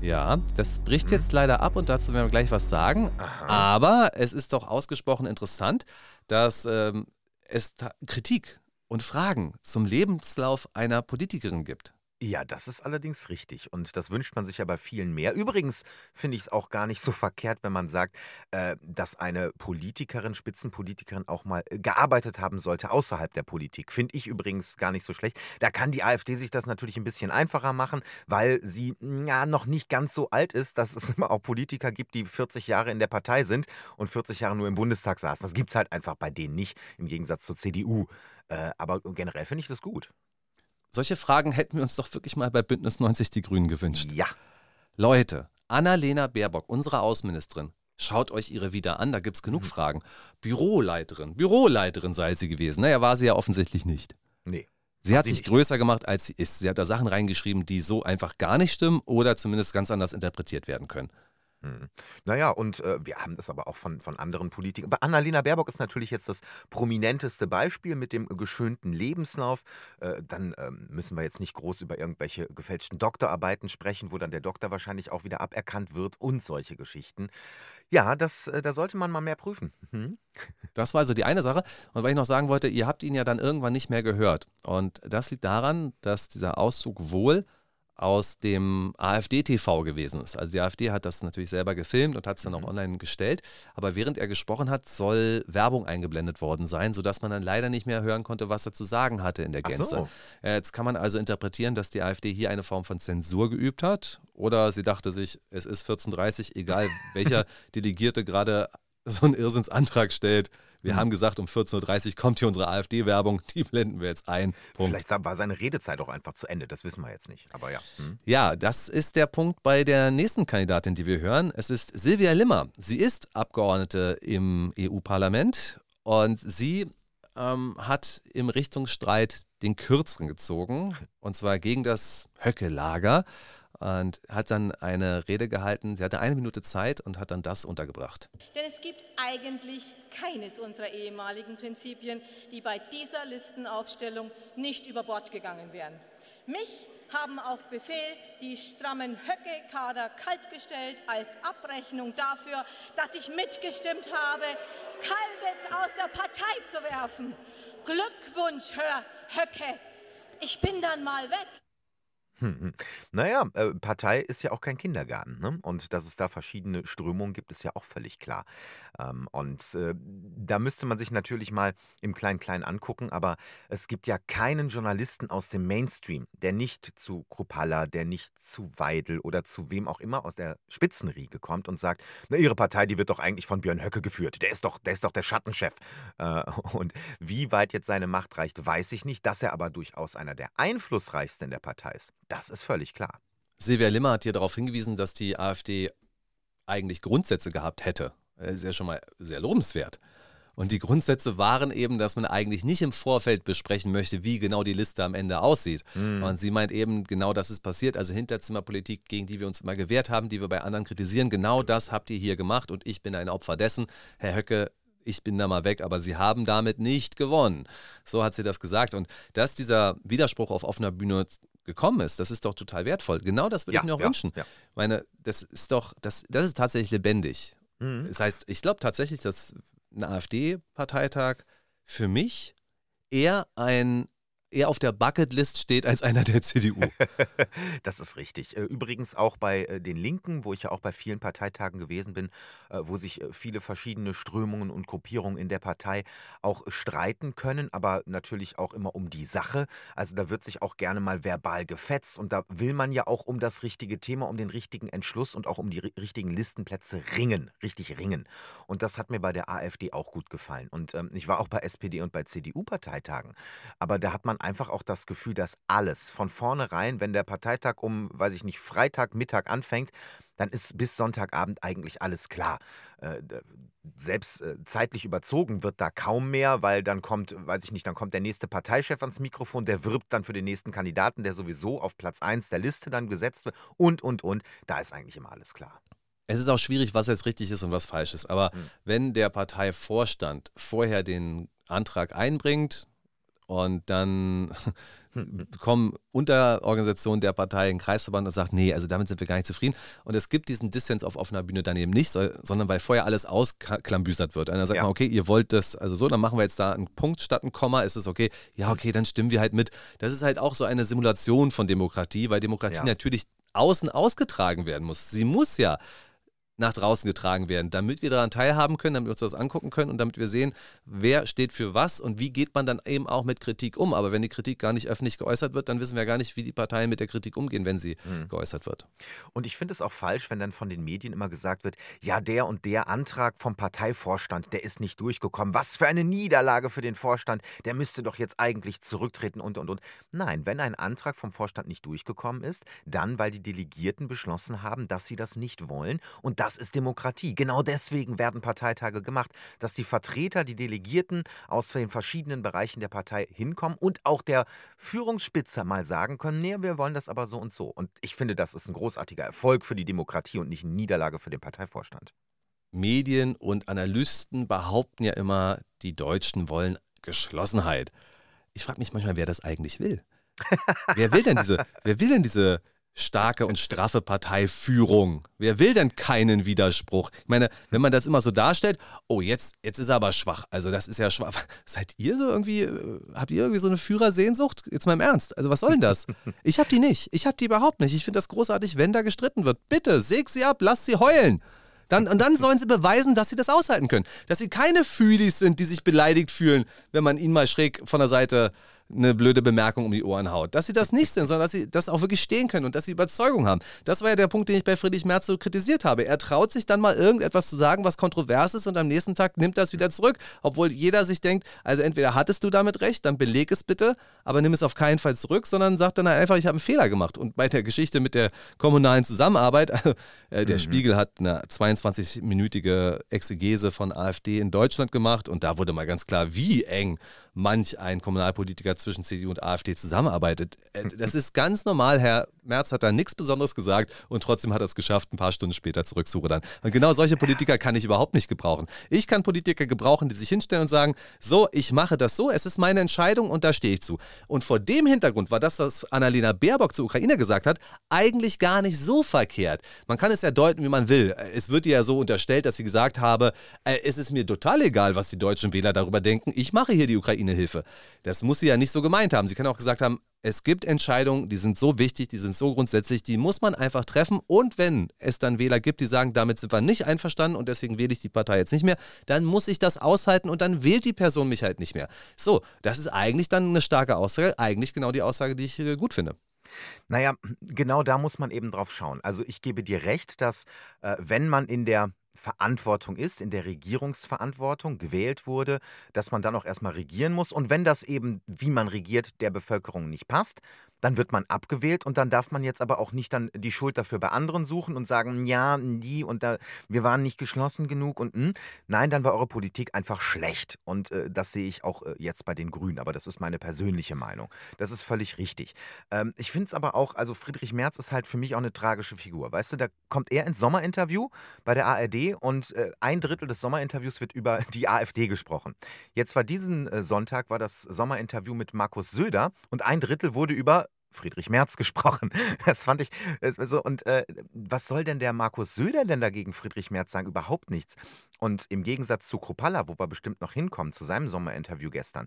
Speaker 1: ja, das bricht jetzt leider ab und dazu werden wir gleich was sagen. Aha. Aber es ist doch ausgesprochen interessant, dass ähm, es Kritik und Fragen zum Lebenslauf einer Politikerin gibt.
Speaker 2: Ja, das ist allerdings richtig und das wünscht man sich ja bei vielen mehr. Übrigens finde ich es auch gar nicht so *laughs* verkehrt, wenn man sagt, äh, dass eine Politikerin, Spitzenpolitikerin auch mal äh, gearbeitet haben sollte außerhalb der Politik. Finde ich übrigens gar nicht so schlecht. Da kann die AfD sich das natürlich ein bisschen einfacher machen, weil sie ja noch nicht ganz so alt ist, dass es *laughs* immer auch Politiker gibt, die 40 Jahre in der Partei sind und 40 Jahre nur im Bundestag saßen. Das gibt es halt einfach bei denen nicht, im Gegensatz zur CDU. Äh, aber generell finde ich das gut.
Speaker 1: Solche Fragen hätten wir uns doch wirklich mal bei Bündnis 90 Die Grünen gewünscht.
Speaker 2: Ja.
Speaker 1: Leute, Annalena Baerbock, unsere Außenministerin, schaut euch ihre wieder an, da gibt es genug mhm. Fragen. Büroleiterin, Büroleiterin sei sie gewesen. Naja, war sie ja offensichtlich nicht.
Speaker 2: Nee.
Speaker 1: Sie hat sich nicht. größer gemacht, als sie ist. Sie hat da Sachen reingeschrieben, die so einfach gar nicht stimmen oder zumindest ganz anders interpretiert werden können.
Speaker 2: Mhm. Naja, und äh, wir haben das aber auch von, von anderen Politikern. Aber Annalena Baerbock ist natürlich jetzt das prominenteste Beispiel mit dem geschönten Lebenslauf. Äh, dann ähm, müssen wir jetzt nicht groß über irgendwelche gefälschten Doktorarbeiten sprechen, wo dann der Doktor wahrscheinlich auch wieder aberkannt wird und solche Geschichten. Ja, das, äh, da sollte man mal mehr prüfen. Mhm.
Speaker 1: Das war also die eine Sache. Und weil ich noch sagen wollte, ihr habt ihn ja dann irgendwann nicht mehr gehört. Und das liegt daran, dass dieser Auszug wohl aus dem AfD-TV gewesen ist. Also die AfD hat das natürlich selber gefilmt und hat es dann mhm. auch online gestellt. Aber während er gesprochen hat, soll Werbung eingeblendet worden sein, sodass man dann leider nicht mehr hören konnte, was er zu sagen hatte in der Gänze. So. Jetzt kann man also interpretieren, dass die AfD hier eine Form von Zensur geübt hat. Oder sie dachte sich, es ist 14.30 egal welcher *laughs* Delegierte gerade so einen Irrsinnsantrag stellt, Wir mhm. haben gesagt, um 14.30 Uhr kommt hier unsere AfD-Werbung, die blenden wir jetzt ein.
Speaker 2: Punkt. Vielleicht war seine Redezeit auch einfach zu Ende, das wissen wir jetzt nicht. Aber ja.
Speaker 1: Mhm. Ja, das ist der Punkt bei der nächsten Kandidatin, die wir hören. Es ist Silvia Limmer. Sie ist Abgeordnete im EU-Parlament und sie ähm, hat im Richtungsstreit den Kürzeren gezogen, und zwar gegen das Höcke-Lager und hat dann eine Rede gehalten. Sie hatte eine Minute Zeit und hat dann das untergebracht.
Speaker 7: Denn es gibt eigentlich keines unserer ehemaligen Prinzipien, die bei dieser Listenaufstellung nicht über Bord gegangen wären. Mich haben auf Befehl die strammen Höcke-Kader kaltgestellt als Abrechnung dafür, dass ich mitgestimmt habe, Kalbitz aus der Partei zu werfen. Glückwunsch, Herr Höcke. Ich bin dann mal weg.
Speaker 2: Hm, hm. Naja, äh, Partei ist ja auch kein Kindergarten, ne? Und dass es da verschiedene Strömungen gibt, ist ja auch völlig klar. Ähm, und äh, da müsste man sich natürlich mal im Klein-Klein angucken, aber es gibt ja keinen Journalisten aus dem Mainstream, der nicht zu Kruppalla, der nicht zu Weidel oder zu wem auch immer aus der Spitzenriege kommt und sagt, na, ihre Partei, die wird doch eigentlich von Björn Höcke geführt. Der ist doch, der ist doch der Schattenchef. Äh, *laughs* und wie weit jetzt seine Macht reicht, weiß ich nicht. Dass er aber durchaus einer der einflussreichsten in der Partei ist, das ist völlig klar.
Speaker 1: Silvia Limmer hat hier darauf hingewiesen, dass die AfD eigentlich Grundsätze gehabt hätte. Das ist ja schon mal sehr lobenswert. Und die Grundsätze waren eben, dass man eigentlich nicht im Vorfeld besprechen möchte, wie genau die Liste am Ende aussieht. Mhm. Und sie meint eben, genau das ist passiert. Also Hinterzimmerpolitik, gegen die wir uns immer gewehrt haben, die wir bei anderen kritisieren. Genau das habt ihr hier gemacht und ich bin ein Opfer dessen. Herr Höcke, ich bin da mal weg, aber sie haben damit nicht gewonnen. So hat sie das gesagt. Und dass dieser Widerspruch auf offener Bühne gekommen ist, das ist doch total wertvoll. Genau das würde ja, ich mir auch ja, wünschen. Ja. meine, das ist doch, das, das ist tatsächlich lebendig. Mhm. Das heißt, ich glaube tatsächlich, dass ein AfD-Parteitag für mich eher ein eher auf der Bucketlist steht als einer der CDU. *laughs*
Speaker 2: das ist richtig. Äh, übrigens auch bei äh, den Linken, wo ich ja auch bei vielen Parteitagen gewesen bin, äh, wo sich viele verschiedene Strömungen und Gruppierungen in der Partei auch streiten können, aber natürlich auch immer um die Sache. Also da wird sich auch gerne mal verbal gefetzt und da will man ja auch um das richtige Thema, um den richtigen Entschluss und auch um die richtigen Listenplätze ringen, richtig ringen. Und das hat mir bei der AfD auch gut gefallen. Und ähm, ich war auch bei SPD und bei CDU-Parteitagen. Aber da hat man einfach auch das Gefühl, dass alles von vornherein, wenn der Parteitag um, weiß ich nicht, Freitag, Mittag anfängt, dann ist bis Sonntagabend eigentlich alles klar. Äh, selbst äh, zeitlich überzogen wird da kaum mehr, weil dann kommt, weiß ich nicht, dann kommt der nächste Parteichef ans Mikrofon, der wirbt dann für den nächsten Kandidaten, der sowieso auf Platz 1 der Liste dann gesetzt wird und, und, und. Da ist eigentlich immer alles klar.
Speaker 1: Es ist auch schwierig, was jetzt richtig ist und was falsch ist. Aber hm. wenn der Parteivorstand vorher den Antrag einbringt, und dann *laughs* kommen Unterorganisationen der Partei in Kreisverband und sagt, nee, also damit sind wir gar nicht zufrieden. Und es gibt diesen Dissens auf offener Bühne dann eben nicht, sondern weil vorher alles ausklambüsert wird. Und dann sagt ja. man, okay, ihr wollt das, also so, dann machen wir jetzt da einen Punkt statt ein Komma, ist es okay? Ja, okay, dann stimmen wir halt mit. Das ist halt auch so eine Simulation von Demokratie, weil Demokratie ja. natürlich außen ausgetragen werden muss. Sie muss ja nach draußen getragen werden, damit wir daran teilhaben können, damit wir uns das angucken können und damit wir sehen, wer steht für was und wie geht man dann eben auch mit Kritik um. Aber wenn die Kritik gar nicht öffentlich geäußert wird, dann wissen wir gar nicht, wie die Parteien mit der Kritik umgehen, wenn sie mhm. geäußert wird.
Speaker 2: Und ich finde es auch falsch, wenn dann von den Medien immer gesagt wird, ja, der und der Antrag vom Parteivorstand, der ist nicht durchgekommen. Was für eine Niederlage für den Vorstand. Der müsste doch jetzt eigentlich zurücktreten und und und. Nein, wenn ein Antrag vom Vorstand nicht durchgekommen ist, dann weil die Delegierten beschlossen haben, dass sie das nicht wollen und das ist Demokratie. Genau deswegen werden Parteitage gemacht, dass die Vertreter, die Delegierten aus den verschiedenen Bereichen der Partei hinkommen und auch der Führungsspitze mal sagen können, nee, wir wollen das aber so und so. Und ich finde, das ist ein großartiger Erfolg für die Demokratie und nicht eine Niederlage für den Parteivorstand.
Speaker 1: Medien und Analysten behaupten ja immer, die Deutschen wollen Geschlossenheit. Ich frage mich manchmal, wer das eigentlich will. *laughs* wer will denn diese, wer will denn diese starke und straffe Parteiführung. Wer will denn keinen Widerspruch? Ich meine, wenn man das immer so darstellt, oh, jetzt, jetzt ist er aber schwach. Also das ist ja schwach. *laughs* Seid ihr so irgendwie, äh, habt ihr irgendwie so eine Führersehnsucht? Jetzt mal im Ernst. Also was soll denn das? *laughs* Ich hab die nicht. Ich hab die überhaupt nicht. Ich finde das großartig, wenn da gestritten wird. Bitte, säg sie ab, lasst sie heulen. Dann, und dann sollen sie beweisen, dass sie das aushalten können. Dass sie keine Fühlis sind, die sich beleidigt fühlen, wenn man ihnen mal schräg von der Seite eine blöde Bemerkung um die Ohren haut. Dass sie das nicht sind, sondern dass sie das auch wirklich stehen können und dass sie Überzeugung haben. Das war ja der Punkt, den ich bei Friedrich Merz so kritisiert habe. Er traut sich dann mal irgendetwas zu sagen, was kontrovers ist und am nächsten Tag nimmt das wieder zurück, obwohl jeder sich denkt, also entweder hattest du damit recht, dann beleg es bitte, aber nimm es auf keinen Fall zurück, sondern sag dann einfach, ich habe einen Fehler gemacht. Und bei der Geschichte mit der kommunalen Zusammenarbeit, *laughs* äh, der mhm. Spiegel hat eine 22-minütige Exegese von AfD in Deutschland gemacht und da wurde mal ganz klar, wie eng manch ein Kommunalpolitiker zwischen CDU und AfD zusammenarbeitet. Äh, das ist ganz normal. Herr Merz hat da nichts Besonderes gesagt und trotzdem hat er es geschafft, ein paar Stunden später zurückzurudern. Und genau solche Politiker kann ich überhaupt nicht gebrauchen. Ich kann Politiker gebrauchen, die sich hinstellen und sagen, so, ich mache das so, es ist meine Entscheidung und da stehe ich zu. Und vor dem Hintergrund war das, was Annalena Baerbock zur Ukraine gesagt hat, eigentlich gar nicht so verkehrt. Man kann es ja deuten, wie man will. Es wird ihr ja so unterstellt, dass sie gesagt habe, äh, es ist mir total egal, was die deutschen Wähler darüber denken. Ich mache hier die Ukraine-Hilfe. Das muss sie ja nicht so gemeint haben. Sie kann auch gesagt haben, es gibt Entscheidungen, die sind so wichtig, die sind so grundsätzlich, die muss man einfach treffen. Und wenn es dann Wähler gibt, die sagen, damit sind wir nicht einverstanden und deswegen wähle ich die Partei jetzt nicht mehr, dann muss ich das aushalten und dann wählt die Person mich halt nicht mehr. So, das ist eigentlich dann eine starke Aussage, eigentlich genau die Aussage, die ich äh, gut finde.
Speaker 2: Naja, genau da muss man eben drauf schauen. Also ich gebe dir recht, dass äh, wenn man in der Verantwortung ist, in der Regierungsverantwortung gewählt wurde, dass man dann auch erstmal regieren muss. Und wenn das eben, wie man regiert, der Bevölkerung nicht passt, dann wird man abgewählt und dann darf man jetzt aber auch nicht dann die Schuld dafür bei anderen suchen und sagen, ja, die und da, wir waren nicht geschlossen genug und mh. Hm. nein, dann war eure Politik einfach schlecht und äh, das sehe ich auch äh, jetzt bei den Grünen, aber das ist meine persönliche Meinung. Das ist völlig richtig. Ähm, ich finde es aber auch, also Friedrich Merz ist halt für mich auch eine tragische Figur. Weißt du, da kommt er ins Sommerinterview bei der ARD und äh, ein Drittel des Sommerinterviews wird über die AfD gesprochen. Jetzt war diesen äh, Sonntag war das Sommerinterview mit Markus Söder und ein Drittel wurde über Friedrich Merz *laughs* gesprochen. Das fand ich so. Und äh, was soll denn der Markus Söder denn dagegen Friedrich Merz sagen? Überhaupt nichts. Und im Gegensatz zu Kropalla, wo wir bestimmt noch hinkommen, zu seinem Sommerinterview gestern,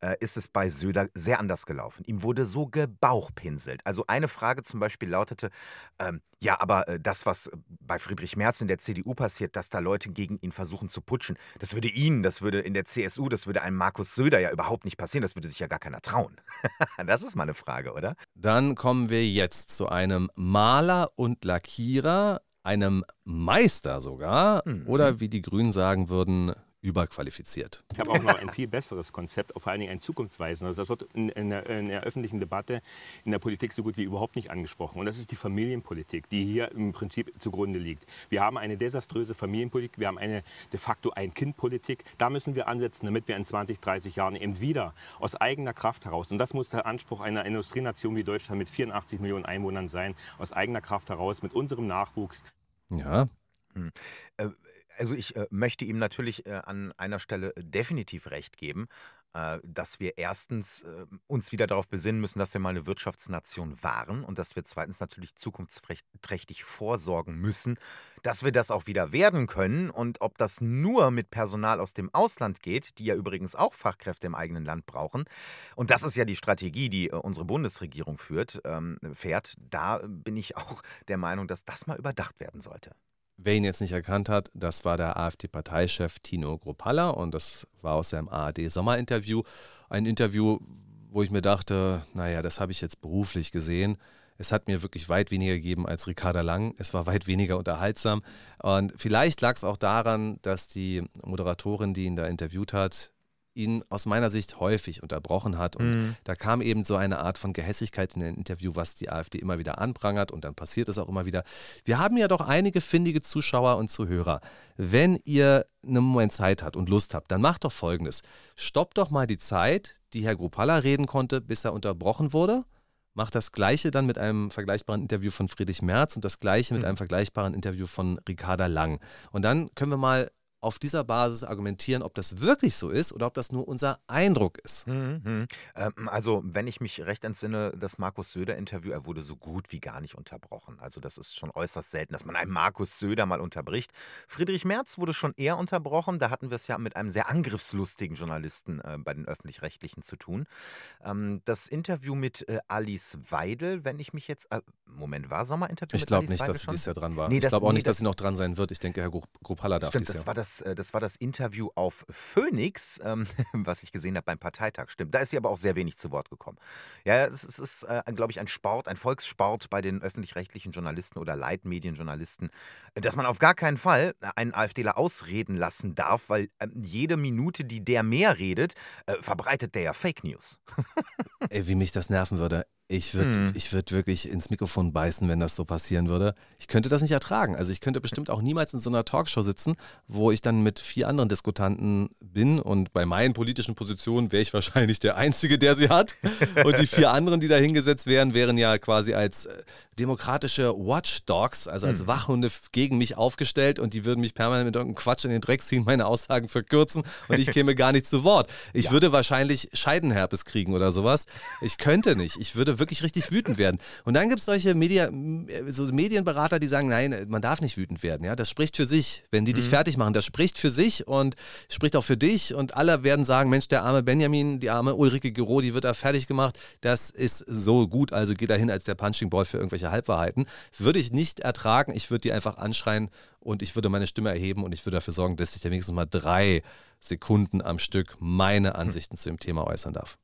Speaker 2: äh, ist es bei Söder sehr anders gelaufen. Ihm wurde so gebauchpinselt. Also eine Frage zum Beispiel lautete, ähm, ja, aber äh, das, was bei Friedrich Merz in der CDU passiert, dass da Leute gegen ihn versuchen zu putschen, das würde Ihnen, das würde in der CSU, das würde einem Markus Söder ja überhaupt nicht passieren. Das würde sich ja gar keiner trauen. *laughs* das ist mal eine Frage, oder?
Speaker 1: Dann kommen wir jetzt zu einem Maler und Lackierer, einem Meister sogar, mhm. oder wie die Grünen sagen würden, überqualifiziert.
Speaker 8: Ich habe auch noch ein viel besseres Konzept, vor allen Dingen ein zukunftsweisendes. Das wird in, in, der, in, der, öffentlichen Debatte in der Politik so gut wie überhaupt nicht angesprochen. Und das ist die Familienpolitik, die hier im Prinzip zugrunde liegt. Wir haben eine desaströse Familienpolitik, wir haben eine de facto Ein-Kind-Politik. Da müssen wir ansetzen, damit wir in 20, 30 Jahren eben wieder aus eigener Kraft heraus, und das muss der Anspruch einer Industrienation wie Deutschland mit 84 Millionen Einwohnern sein, aus eigener Kraft heraus mit unserem Nachwuchs.
Speaker 1: Ja.
Speaker 2: Hm. Äh, also ich äh, möchte ihm natürlich äh, an einer Stelle definitiv recht geben, äh, dass wir erstens äh, uns wieder darauf besinnen müssen, dass wir mal eine Wirtschaftsnation waren und dass wir zweitens natürlich zukunftsträchtig vorsorgen müssen, dass wir das auch wieder werden können. Und ob das nur mit Personal aus dem Ausland geht, die ja übrigens auch Fachkräfte im eigenen Land brauchen, und das ist ja die Strategie, die äh, unsere Bundesregierung führt, ähm, fährt, da bin ich *laughs* auch der Meinung, dass das mal überdacht werden sollte.
Speaker 1: Wer ihn jetzt nicht erkannt hat, das war der AfD-Parteichef Tino Gropalla und das war aus seinem ARD-Sommerinterview. Ein Interview, wo ich mir dachte, naja, das habe ich jetzt beruflich gesehen. Es hat mir wirklich weit weniger gegeben als Ricarda Lang. Es war weit weniger unterhaltsam. Und vielleicht lag es auch daran, dass die Moderatorin, die ihn da interviewt hat, ihn aus meiner Sicht häufig unterbrochen hat. Und mhm. da kam eben so eine Art von Gehässigkeit in dem Interview, was die AfD immer wieder anprangert und dann passiert es auch immer wieder. Wir haben ja doch einige findige Zuschauer und Zuhörer. Wenn ihr einen Moment Zeit habt und Lust habt, dann macht doch folgendes. Stoppt doch mal die Zeit, die Herr Grupalla reden konnte, bis er unterbrochen wurde macht das Gleiche dann mit einem vergleichbaren Interview von Friedrich Merz und das Gleiche mit mhm. einem vergleichbaren Interview von Ricarda Lang. Und dann können wir mal auf dieser Basis argumentieren, ob das wirklich so ist oder ob das nur unser Eindruck ist.
Speaker 2: Mhm. Ähm, also, wenn ich mich recht entsinne, das Markus Söder-Interview, er wurde so gut wie gar nicht unterbrochen. Also, das ist schon äußerst selten, dass man einen Markus Söder mal unterbricht. Friedrich Merz wurde schon eher unterbrochen. Da hatten wir es ja mit einem sehr angriffslustigen Journalisten äh, bei den Öffentlich-Rechtlichen zu tun. Ähm, das Interview mit äh, Alice Weidel, wenn ich mich jetzt. Äh, Moment, war Sommerinterview
Speaker 1: Ich glaube nicht, dass sie dieses Jahr dran war. Nee, ich glaube auch nee, nicht, dass sie noch dran sein wird. Ich denke, Herr Gruppalla darf
Speaker 2: Stimmt, das Jahr. war das das, äh, das war das Interview auf Phoenix, ähm, *laughs* was ich gesehen habe beim Parteitag. Stimmt. Da ist sie aber auch sehr wenig zu Wort gekommen. Ja, es, es ist, äh, glaube ich, ein Sport, ein Volkssport bei den öffentlich-rechtlichen Journalisten oder Leitmedienjournalisten, dass man auf gar keinen Fall einen AfDler ausreden lassen darf, weil äh, jede Minute, die der mehr redet, äh, verbreitet der ja Fake News. *laughs*
Speaker 1: Ey, wie mich das nerven würde. Ich würde
Speaker 2: Hm.
Speaker 1: ich würd wirklich ins Mikrofon beißen, wenn das so passieren würde. Ich könnte das nicht ertragen. Also ich könnte bestimmt auch niemals in so einer Talkshow sitzen, wo ich dann mit vier anderen Diskutanten bin und bei meinen politischen Positionen wäre ich wahrscheinlich der Einzige, der sie hat. Und die vier anderen, die da hingesetzt wären, wären ja quasi als äh, demokratische Watchdogs, also als
Speaker 2: Hm.
Speaker 1: Wachhunde gegen mich aufgestellt und die würden mich permanent mit irgendeinem Quatsch in den Dreck ziehen, meine Aussagen verkürzen und ich käme gar nicht zu Wort. Ich würde wahrscheinlich Scheidenherpes kriegen oder sowas. Ich könnte nicht. Ich würde wirklich richtig wütend werden. Und dann gibt es solche Media, so Medienberater, die sagen, nein, man darf nicht wütend werden. Ja, das spricht für sich. Wenn die dich
Speaker 2: Mhm.
Speaker 1: fertig machen, das spricht für sich und spricht auch für dich. Und alle werden sagen, Mensch, der arme Benjamin, die arme Ulrike Gero, die wird da fertig gemacht. Das ist so gut, also geh da hin als der Punching Ball für irgendwelche Halbwahrheiten. Würde ich nicht ertragen. Ich würde die einfach anschreien und ich würde meine Stimme erheben und ich würde dafür sorgen, dass ich da wenigstens mal drei Sekunden am Stück meine Ansichten zu dem Thema äußern darf.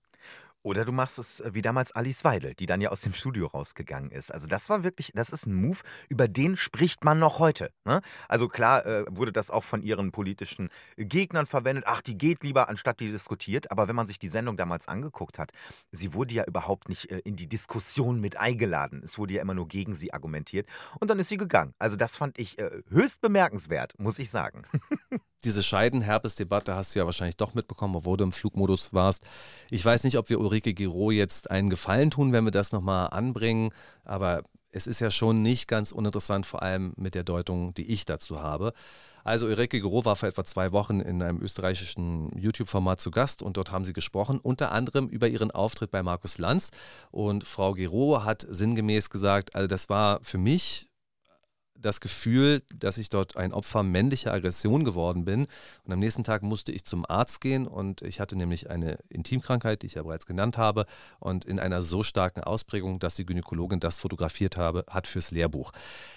Speaker 2: Oder du machst es äh, wie damals Alice Weidel, die dann ja aus dem Studio rausgegangen ist. Also das war wirklich, das ist ein Move, über den spricht man noch heute. Ne? Also klar äh, wurde das auch von ihren politischen Gegnern verwendet. Ach, die geht lieber, anstatt die diskutiert. Aber wenn man sich die Sendung damals angeguckt hat, sie wurde ja überhaupt nicht äh, in die Diskussion mit eingeladen. Es wurde ja immer nur gegen sie argumentiert. Und dann ist sie gegangen. Also das fand ich äh, höchst bemerkenswert, muss ich sagen. *laughs*
Speaker 1: Diese Scheidenherpes-Debatte hast du ja wahrscheinlich doch mitbekommen, obwohl du im Flugmodus warst. Ich weiß nicht, ob wir Ulrike Giro jetzt einen Gefallen tun, wenn wir das nochmal anbringen, aber es ist ja schon nicht ganz uninteressant, vor allem mit der Deutung, die ich dazu habe. Also Ulrike Giro war vor etwa zwei Wochen in einem österreichischen YouTube-Format zu Gast und dort haben sie gesprochen, unter anderem über ihren Auftritt bei Markus Lanz. Und Frau Giro hat sinngemäß gesagt, also das war für mich das Gefühl, dass ich dort ein Opfer männlicher Aggression geworden bin. Und am nächsten Tag musste ich zum Arzt gehen und ich hatte nämlich eine Intimkrankheit, die ich ja bereits genannt habe, und in einer so starken Ausprägung, dass die Gynäkologin das fotografiert habe, hat fürs Lehrbuch.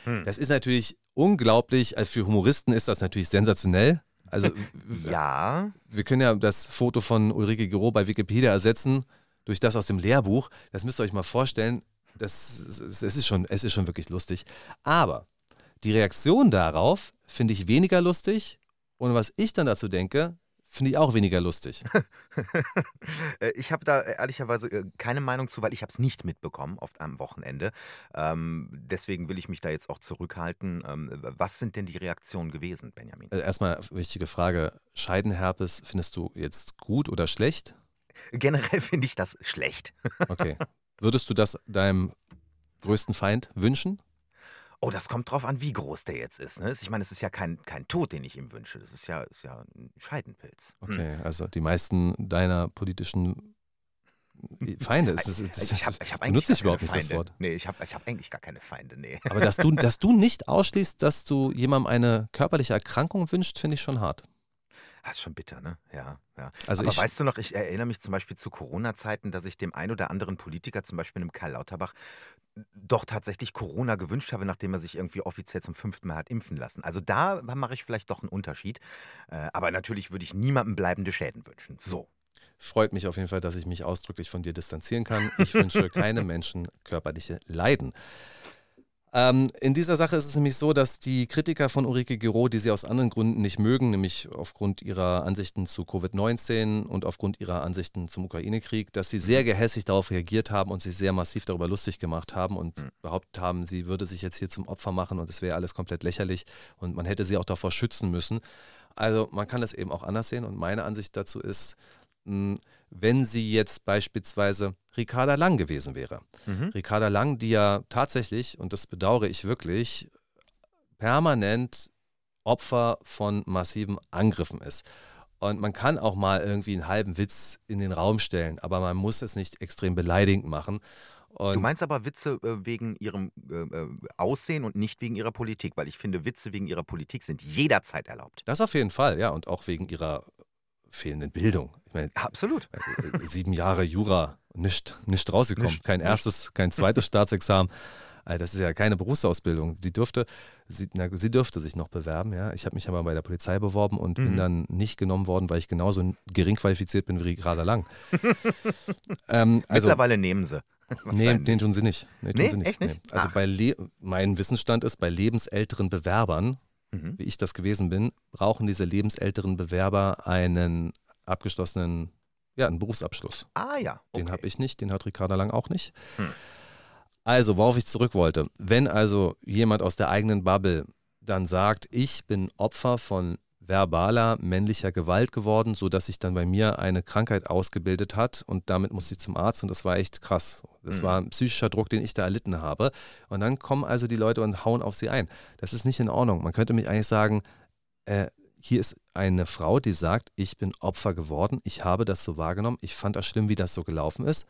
Speaker 2: Hm.
Speaker 1: Das ist natürlich unglaublich, also für Humoristen ist das natürlich sensationell. Also *laughs*
Speaker 2: Ja.
Speaker 1: wir können ja das Foto von Ulrike Gero bei Wikipedia ersetzen durch das aus dem Lehrbuch. Das müsst ihr euch mal vorstellen. Das, es, ist schon, es ist schon wirklich lustig. Aber die Reaktion darauf finde ich weniger lustig. Und was ich dann dazu denke, finde ich auch weniger lustig. *laughs*
Speaker 2: Äh, Ich habe da äh, ehrlicherweise äh, keine Meinung zu, weil ich habe es nicht mitbekommen oft am Wochenende. Ähm, deswegen will ich mich da jetzt auch zurückhalten. Ähm, was sind denn die Reaktionen gewesen, Benjamin?
Speaker 1: Erstmal wichtige Frage: Scheidenherpes findest du jetzt gut oder schlecht?
Speaker 2: Generell finde ich das schlecht.
Speaker 1: Okay. *laughs* Würdest du das deinem größten Feind wünschen?
Speaker 2: Oh, das kommt drauf an, wie groß der jetzt ist. Ne? Ich meine, es ist ja kein, kein Tod, den ich ihm wünsche. Das ist ja, ist ja ein Scheidenpilz. Hm.
Speaker 1: Okay, also die meisten deiner politischen Feinde. Es ist, das,
Speaker 2: ich habe ich hab eigentlich
Speaker 1: benutze ich überhaupt nicht das
Speaker 2: Feinde.
Speaker 1: Wort.
Speaker 2: Nee, ich habe ich hab eigentlich gar keine Feinde, nee.
Speaker 1: Aber dass du, dass du nicht ausschließt, dass du jemandem eine körperliche Erkrankung wünschst, finde ich schon hart.
Speaker 2: Das ist schon bitter, ne? Ja, ja.
Speaker 1: Also
Speaker 2: Aber
Speaker 1: ich-
Speaker 2: weißt du noch, ich erinnere mich zum Beispiel zu Corona-Zeiten, dass ich dem ein oder anderen Politiker, zum Beispiel einem Karl Lauterbach, doch tatsächlich Corona gewünscht habe, nachdem er sich irgendwie offiziell zum fünften Mal hat impfen lassen. Also da mache ich vielleicht doch einen Unterschied. Äh, Aber natürlich würde ich niemandem bleibende Schäden wünschen. So.
Speaker 1: Freut mich auf jeden Fall, dass ich mich ausdrücklich von dir distanzieren kann. Ich wünsche *laughs* keinem Menschen körperliche Leiden. Ähm, in dieser Sache ist es nämlich so, dass die Kritiker von Ulrike Gero, die sie aus anderen Gründen nicht mögen, nämlich aufgrund ihrer Ansichten zu Covid-19 und aufgrund ihrer Ansichten zum Ukraine-Krieg, dass sie sehr gehässig darauf reagiert haben und sich sehr massiv darüber lustig gemacht haben und behauptet haben, sie würde sich jetzt hier zum Opfer machen und es wäre alles komplett lächerlich und man hätte sie auch davor schützen müssen. Also man kann das eben auch anders sehen und meine Ansicht dazu ist, mh, wenn sie jetzt beispielsweise Ricarda Lang gewesen wäre.
Speaker 2: Mhm.
Speaker 1: Ricarda Lang, die ja tatsächlich, und das bedauere ich wirklich, permanent Opfer von massiven Angriffen ist. Und man kann auch mal irgendwie einen halben Witz in den Raum stellen, aber man muss es nicht extrem beleidigend machen. Und
Speaker 2: Du meinst aber Witze äh, wegen ihrem äh, äh, Aussehen und nicht wegen ihrer Politik, weil ich finde, Witze wegen ihrer Politik sind jederzeit erlaubt.
Speaker 1: das auf jeden Fall, ja, und auch wegen ihrer fehlenden Bildung. Ich meine,
Speaker 2: Absolut.
Speaker 1: äh, sieben Jahre Jura, nicht, nicht rausgekommen.
Speaker 2: Nicht,
Speaker 1: kein
Speaker 2: nicht.
Speaker 1: erstes, kein zweites Staatsexamen. Also das ist ja keine Berufsausbildung. Sie dürfte, sie, na, sie dürfte sich noch bewerben, ja. Ich habe mich aber bei der Polizei beworben und mhm. bin dann nicht genommen worden, weil ich genauso gering qualifiziert bin wie Ricarda Lang. *laughs*
Speaker 2: ähm, also, Mittlerweile nehmen sie. *laughs*
Speaker 1: Nee, den tun sie nicht. Nee, tun
Speaker 2: nee,
Speaker 1: sie nicht.
Speaker 2: Echt nicht?
Speaker 1: Nee. Also bei Le mein Wissensstand ist, bei lebensälteren Bewerbern, mhm. wie ich das gewesen bin, brauchen diese lebensälteren Bewerber einen abgeschlossenen, ja, einen Berufsabschluss.
Speaker 2: Ah ja.
Speaker 1: Okay. Den habe ich nicht, den hat Ricarda Lang auch nicht. Hm. Also, worauf ich zurück wollte. Wenn also jemand aus der eigenen Bubble dann sagt, ich bin Opfer von verbaler männlicher Gewalt geworden, sodass sich dann bei mir eine Krankheit ausgebildet hat und damit musste ich zum Arzt und das war echt krass. Das mhm. war ein psychischer Druck, den ich da erlitten habe. Und dann kommen also die Leute und hauen auf sie ein. Das ist nicht in Ordnung. Man könnte mich eigentlich sagen, äh, hier ist eine Frau, die sagt, ich bin Opfer geworden, ich habe das so wahrgenommen, ich fand das schlimm, wie das so gelaufen ist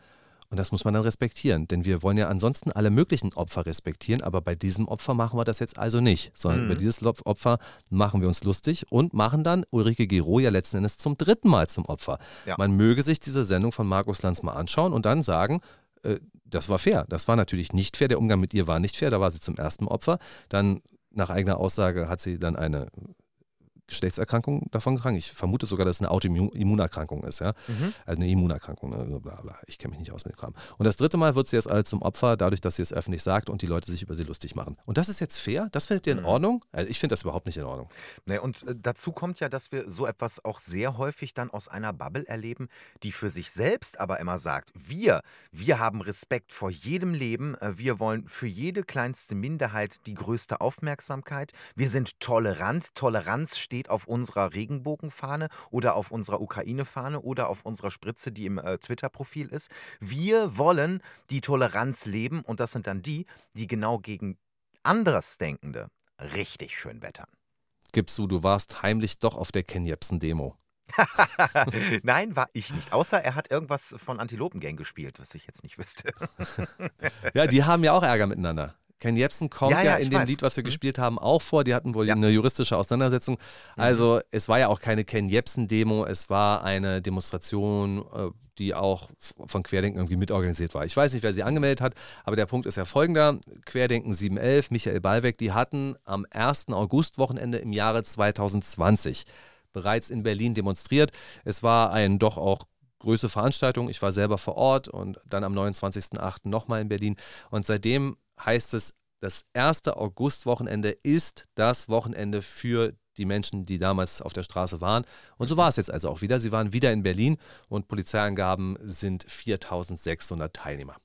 Speaker 1: und das muss man dann respektieren, denn wir wollen ja ansonsten alle möglichen Opfer respektieren, aber bei diesem Opfer machen wir das jetzt also nicht, sondern mhm. über dieses Opfer machen wir uns lustig und machen dann Ulrike Gero ja letzten Endes zum dritten Mal zum Opfer. Ja. Man möge sich diese Sendung von Markus Lanz mal anschauen und dann sagen, äh, das war fair. Das war natürlich nicht fair. Der Umgang mit ihr war nicht fair. Da war sie zum ersten Opfer. Dann nach eigener Aussage hat sie dann eine Geschlechtserkrankung davon krank. Ich vermute sogar, dass es eine Autoimmunerkrankung ist, ja. Mhm. Also eine Immunerkrankung, ne? bla bla. Ich kenne mich nicht aus mit Kram. Und das dritte Mal wird sie jetzt zum Opfer, dadurch, dass sie es öffentlich sagt und die Leute sich über sie lustig machen. Und das ist jetzt fair? Das findet ihr in mhm. Ordnung? Also ich finde das überhaupt nicht in Ordnung.
Speaker 2: Nee, und äh, dazu kommt ja, dass wir so etwas auch sehr häufig dann aus einer Bubble erleben, die für sich selbst aber immer sagt, wir, wir haben Respekt vor jedem Leben, äh, wir wollen für jede kleinste Minderheit die größte Aufmerksamkeit, wir sind tolerant, Toleranz steht steht auf unserer Regenbogenfahne oder auf unserer Ukraine-Fahne oder auf unserer Spritze, die im äh, Twitter-Profil ist. Wir wollen die Toleranz leben und das sind dann die, die genau gegen Andersdenkende richtig schön wettern.
Speaker 1: Gibst du, du warst heimlich doch auf der Ken Jebsen-Demo. *laughs*
Speaker 2: Nein, war ich nicht. Außer er hat irgendwas von Antilopengang gespielt, was ich jetzt nicht wüsste. *laughs*
Speaker 1: ja, die haben ja auch Ärger miteinander. Ken Jebsen kommt ja, ja, ja in dem weiß. Lied, was wir mhm. gespielt haben, auch vor. Die hatten wohl ja. eine juristische Auseinandersetzung. Mhm. Also es war ja auch keine Ken Jebsen-Demo, es war eine Demonstration, äh, die auch von Querdenken irgendwie mitorganisiert war. Ich weiß nicht, wer sie angemeldet hat, aber der Punkt ist ja folgender. Querdenken 711, Michael Ballweg, die hatten am 1. August-Wochenende im Jahre 2020 bereits in Berlin demonstriert. Es war ein doch auch größere Veranstaltung. Ich war selber vor Ort und dann am 29.08. nochmal in Berlin. Und seitdem heißt es, das erste Augustwochenende ist das Wochenende für die Menschen, die damals auf der Straße waren. Und so war es jetzt also auch wieder. Sie waren wieder in Berlin und Polizeiangaben sind 4600 Teilnehmer.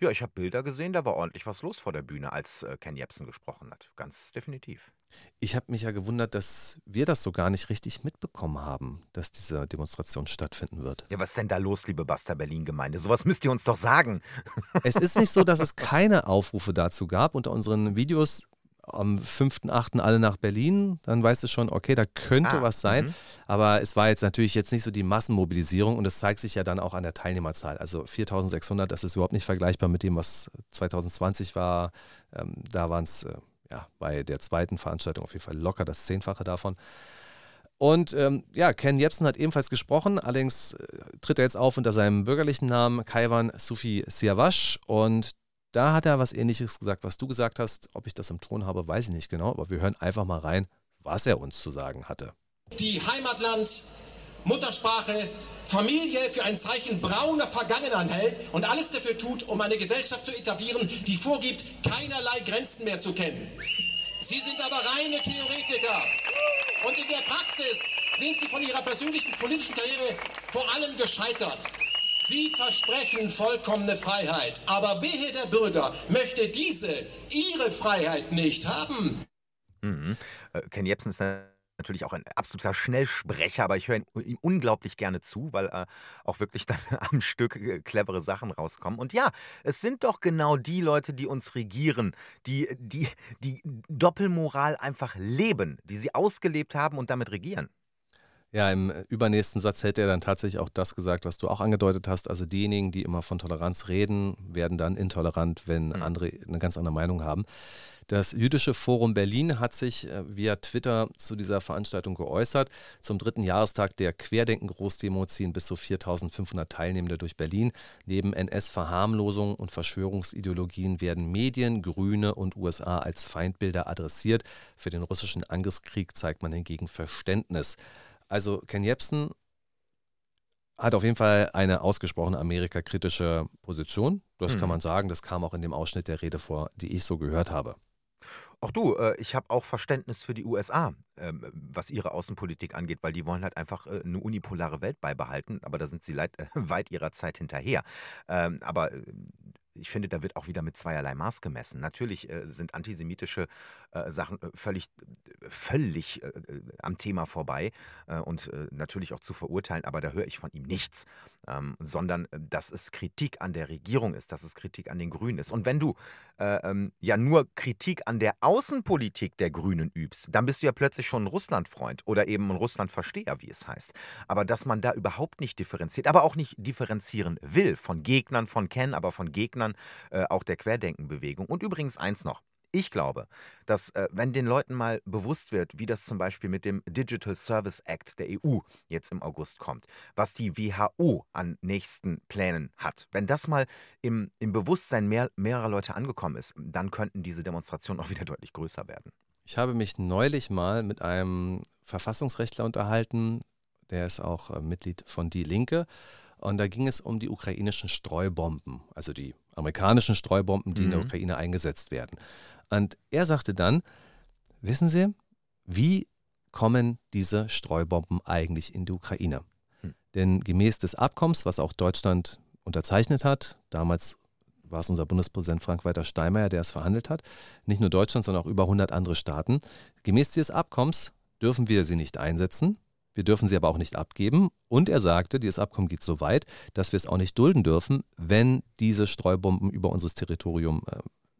Speaker 2: Ja, ich habe Bilder gesehen, da war ordentlich was los vor der Bühne, als äh, Ken Jebsen gesprochen hat. Ganz definitiv.
Speaker 1: Ich habe mich ja gewundert, dass wir das so gar nicht richtig mitbekommen haben, dass diese Demonstration stattfinden wird.
Speaker 2: Ja, was ist denn da los, liebe Basta Berlin-Gemeinde? Sowas müsst ihr uns doch sagen.
Speaker 1: Es ist nicht so, dass es keine Aufrufe dazu gab. Unter unseren Videos am 5.8. alle nach Berlin, dann weißt du schon, okay, da könnte ah, was sein. -hmm. Aber es war jetzt natürlich jetzt nicht so die Massenmobilisierung und es zeigt sich ja dann auch an der Teilnehmerzahl. Also 4600, das ist überhaupt nicht vergleichbar mit dem, was 2020 war. Ähm, da waren es äh, ja, bei der zweiten Veranstaltung auf jeden Fall locker das Zehnfache davon. Und ähm, ja, Ken Jebsen hat ebenfalls gesprochen, allerdings äh, tritt er jetzt auf unter seinem bürgerlichen Namen Kaiwan Sufi Siavash und da hat er was ähnliches gesagt, was du gesagt hast. Ob ich das im Ton habe, weiß ich nicht genau, aber wir hören einfach mal rein, was er uns zu sagen hatte.
Speaker 9: Die Heimatland, Muttersprache, Familie für ein Zeichen brauner Vergangenheit hält und alles dafür tut, um eine Gesellschaft zu etablieren, die vorgibt, keinerlei Grenzen mehr zu kennen. Sie sind aber reine Theoretiker. Und in der Praxis sind Sie von Ihrer persönlichen politischen Karriere vor allem gescheitert. Sie versprechen vollkommene Freiheit, aber wehe der Bürger möchte diese, ihre Freiheit nicht haben.
Speaker 2: Mhm. Äh, Ken Jebsen ist natürlich auch ein absoluter Schnellsprecher, aber ich höre ihm unglaublich gerne zu, weil äh, auch wirklich dann *laughs* am Stück äh, clevere Sachen rauskommen. Und ja, es sind doch genau die Leute, die uns regieren, die die, die Doppelmoral einfach leben, die sie ausgelebt haben und damit regieren.
Speaker 1: Ja, im übernächsten Satz hätte er dann tatsächlich auch das gesagt, was du auch angedeutet hast. Also diejenigen, die immer von Toleranz reden, werden dann intolerant, wenn mhm. andere eine ganz andere Meinung haben. Das Jüdische Forum Berlin hat sich äh, via Twitter zu dieser Veranstaltung geäußert. Zum dritten Jahrestag der Querdenken-Großdemo ziehen bis zu 4500 Teilnehmende durch Berlin. Neben NS-Verharmlosungen und Verschwörungsideologien werden Medien, Grüne und USA als Feindbilder adressiert. Für den russischen Angriffskrieg zeigt man hingegen Verständnis. Also Ken Jebsen hat auf jeden Fall eine ausgesprochen amerikakritische Position. Das mhm. kann man sagen. Das kam auch in dem Ausschnitt der Rede vor, die ich so gehört habe.
Speaker 2: Auch du, äh, ich habe auch Verständnis für die USA, ähm, was ihre Außenpolitik angeht, weil die wollen halt einfach äh, eine unipolare Welt beibehalten, aber da sind sie *laughs* weit ihrer Zeit hinterher. Ähm, aber äh, ich finde, da wird auch wieder mit zweierlei Maß gemessen. Natürlich sind antisemitische äh, Sachen äh, völlig, völlig äh, äh, am Thema vorbei äh, und natürlich auch zu verurteilen, aber da höre ich von ihm nichts, ähm, sondern dass es Kritik an der Regierung ist, dass es Kritik an den Grünen ist. Und wenn du ähm, ja nur Kritik an der Außenpolitik der Grünen übst, dann bist du ja plötzlich schon ein Russlandfreund oder eben ein Russlandversteher, wie es heißt. Aber dass man da überhaupt nicht differenziert, aber auch nicht differenzieren will von Gegnern von Ken, aber von Gegnern auch der Querdenkenbewegung. Und übrigens eins noch. Ich glaube, dass äh, wenn den Leuten mal bewusst wird, wie das zum Beispiel mit dem Digital Service Act der EU jetzt im August kommt, was die WHO an nächsten Plänen hat, wenn das mal im, im Bewusstsein mehr, mehrerer Leute angekommen ist, dann könnten diese Demonstrationen *laughs* auch wieder deutlich größer werden.
Speaker 1: Ich habe mich neulich mal mit einem Verfassungsrechtler unterhalten, der ist auch äh, Mitglied von Die Linke. Und da ging es um die ukrainischen Streubomben, also die amerikanischen Streubomben, die mhm. in der mhm. Ukraine eingesetzt werden. Und er sagte dann, wissen Sie, wie kommen diese Streubomben eigentlich in die Ukraine? Hm. Denn gemäß des Abkommens, was auch Deutschland unterzeichnet hat, damals war es unser Bundespräsident Frank-Walter Steinmeier, der es verhandelt hat, nicht nur Deutschland, sondern auch über 100 andere Staaten. Gemäß dieses Abkommens dürfen wir sie nicht einsetzen, wir dürfen sie aber auch nicht abgeben. Und er sagte, dieses Abkommen geht so weit, dass wir es auch nicht dulden dürfen, wenn diese Streubomben über unser Territorium äh,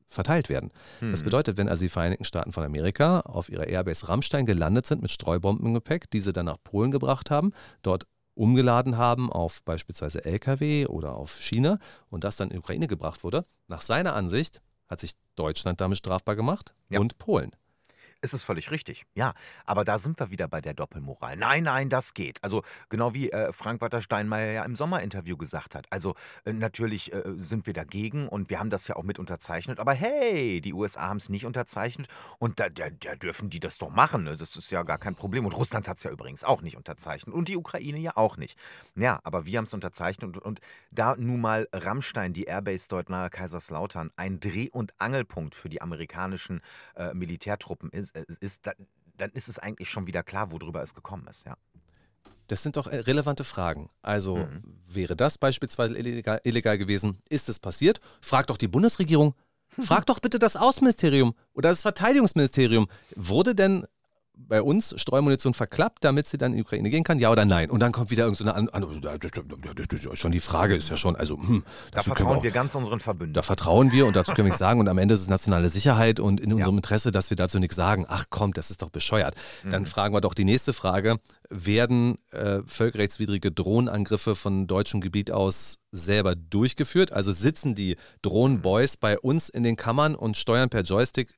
Speaker 1: verteilt werden. Hm. Das bedeutet, wenn also die Vereinigten Staaten von Amerika auf ihrer Airbase Rammstein gelandet sind mit Streubomben im Gepäck, diese dann nach Polen gebracht haben, dort umgeladen haben auf beispielsweise Lkw oder auf Schiene und das dann in die Ukraine gebracht wurde, nach seiner Ansicht hat sich Deutschland damit strafbar gemacht ja. und Polen.
Speaker 2: Es ist völlig richtig, ja. Aber da sind wir wieder bei der Doppelmoral. Nein, nein, das geht. Also genau wie äh, Frank-Walter Steinmeier ja im Sommerinterview gesagt hat. Also äh, natürlich äh, sind wir dagegen und wir haben das ja auch mit unterzeichnet. Aber hey, die USA haben es nicht unterzeichnet und da, da, da, dürfen die das doch machen. Ne? Das ist ja gar kein Problem. Und Russland hat es ja übrigens auch nicht unterzeichnet und die Ukraine ja auch nicht. Ja, aber wir haben es unterzeichnet und, und da nun mal Rammstein, die Airbase dort nahe Kaiserslautern, ein Dreh- und Angelpunkt für die amerikanischen äh, Militärtruppen ist, ist, äh, dann ist es eigentlich schon wieder klar, worüber es gekommen ist, ja.
Speaker 1: Das sind doch äh, relevante Fragen. Also mhm. wäre das beispielsweise illegal, illegal, gewesen? Ist es passiert? Frag doch die Bundesregierung. *laughs* Frag doch bitte das Außenministerium oder das Verteidigungsministerium. Wurde denn bei uns Streumunition verklappt, damit sie dann in die Ukraine gehen kann? Ja oder nein? Und dann kommt wieder irgendeine so andere. Schon die Frage ist ja schon, also. Hm,
Speaker 2: da vertrauen wir, auch, wir, ganz unseren Verbündeten.
Speaker 1: Da vertrauen wir und dazu können wir nichts sagen. Und am Ende ist es nationale Sicherheit und in unserem ja. Interesse, dass wir dazu nichts sagen. Ach komm, das ist doch bescheuert. Mhm. Dann fragen wir doch die nächste Frage. Werden äh, völkerrechtswidrige Drohnenangriffe von deutschem Gebiet aus selber durchgeführt? Also sitzen die Drohnenboys bei uns in den Kammern und steuern per Joystick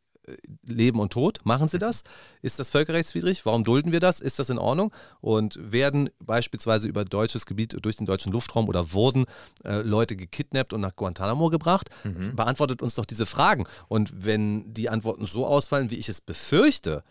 Speaker 1: Leben und Tod. Machen sie das? Ist das völkerrechtswidrig? Warum dulden wir das? Ist das in Ordnung? Und werden beispielsweise über deutsches Gebiet durch den deutschen Luftraum oder wurden äh, Leute gekidnappt und nach Guantanamo gebracht? Mhm. Beantwortet uns doch diese Fragen. Und wenn die Antworten so ausfallen, wie ich es befürchte,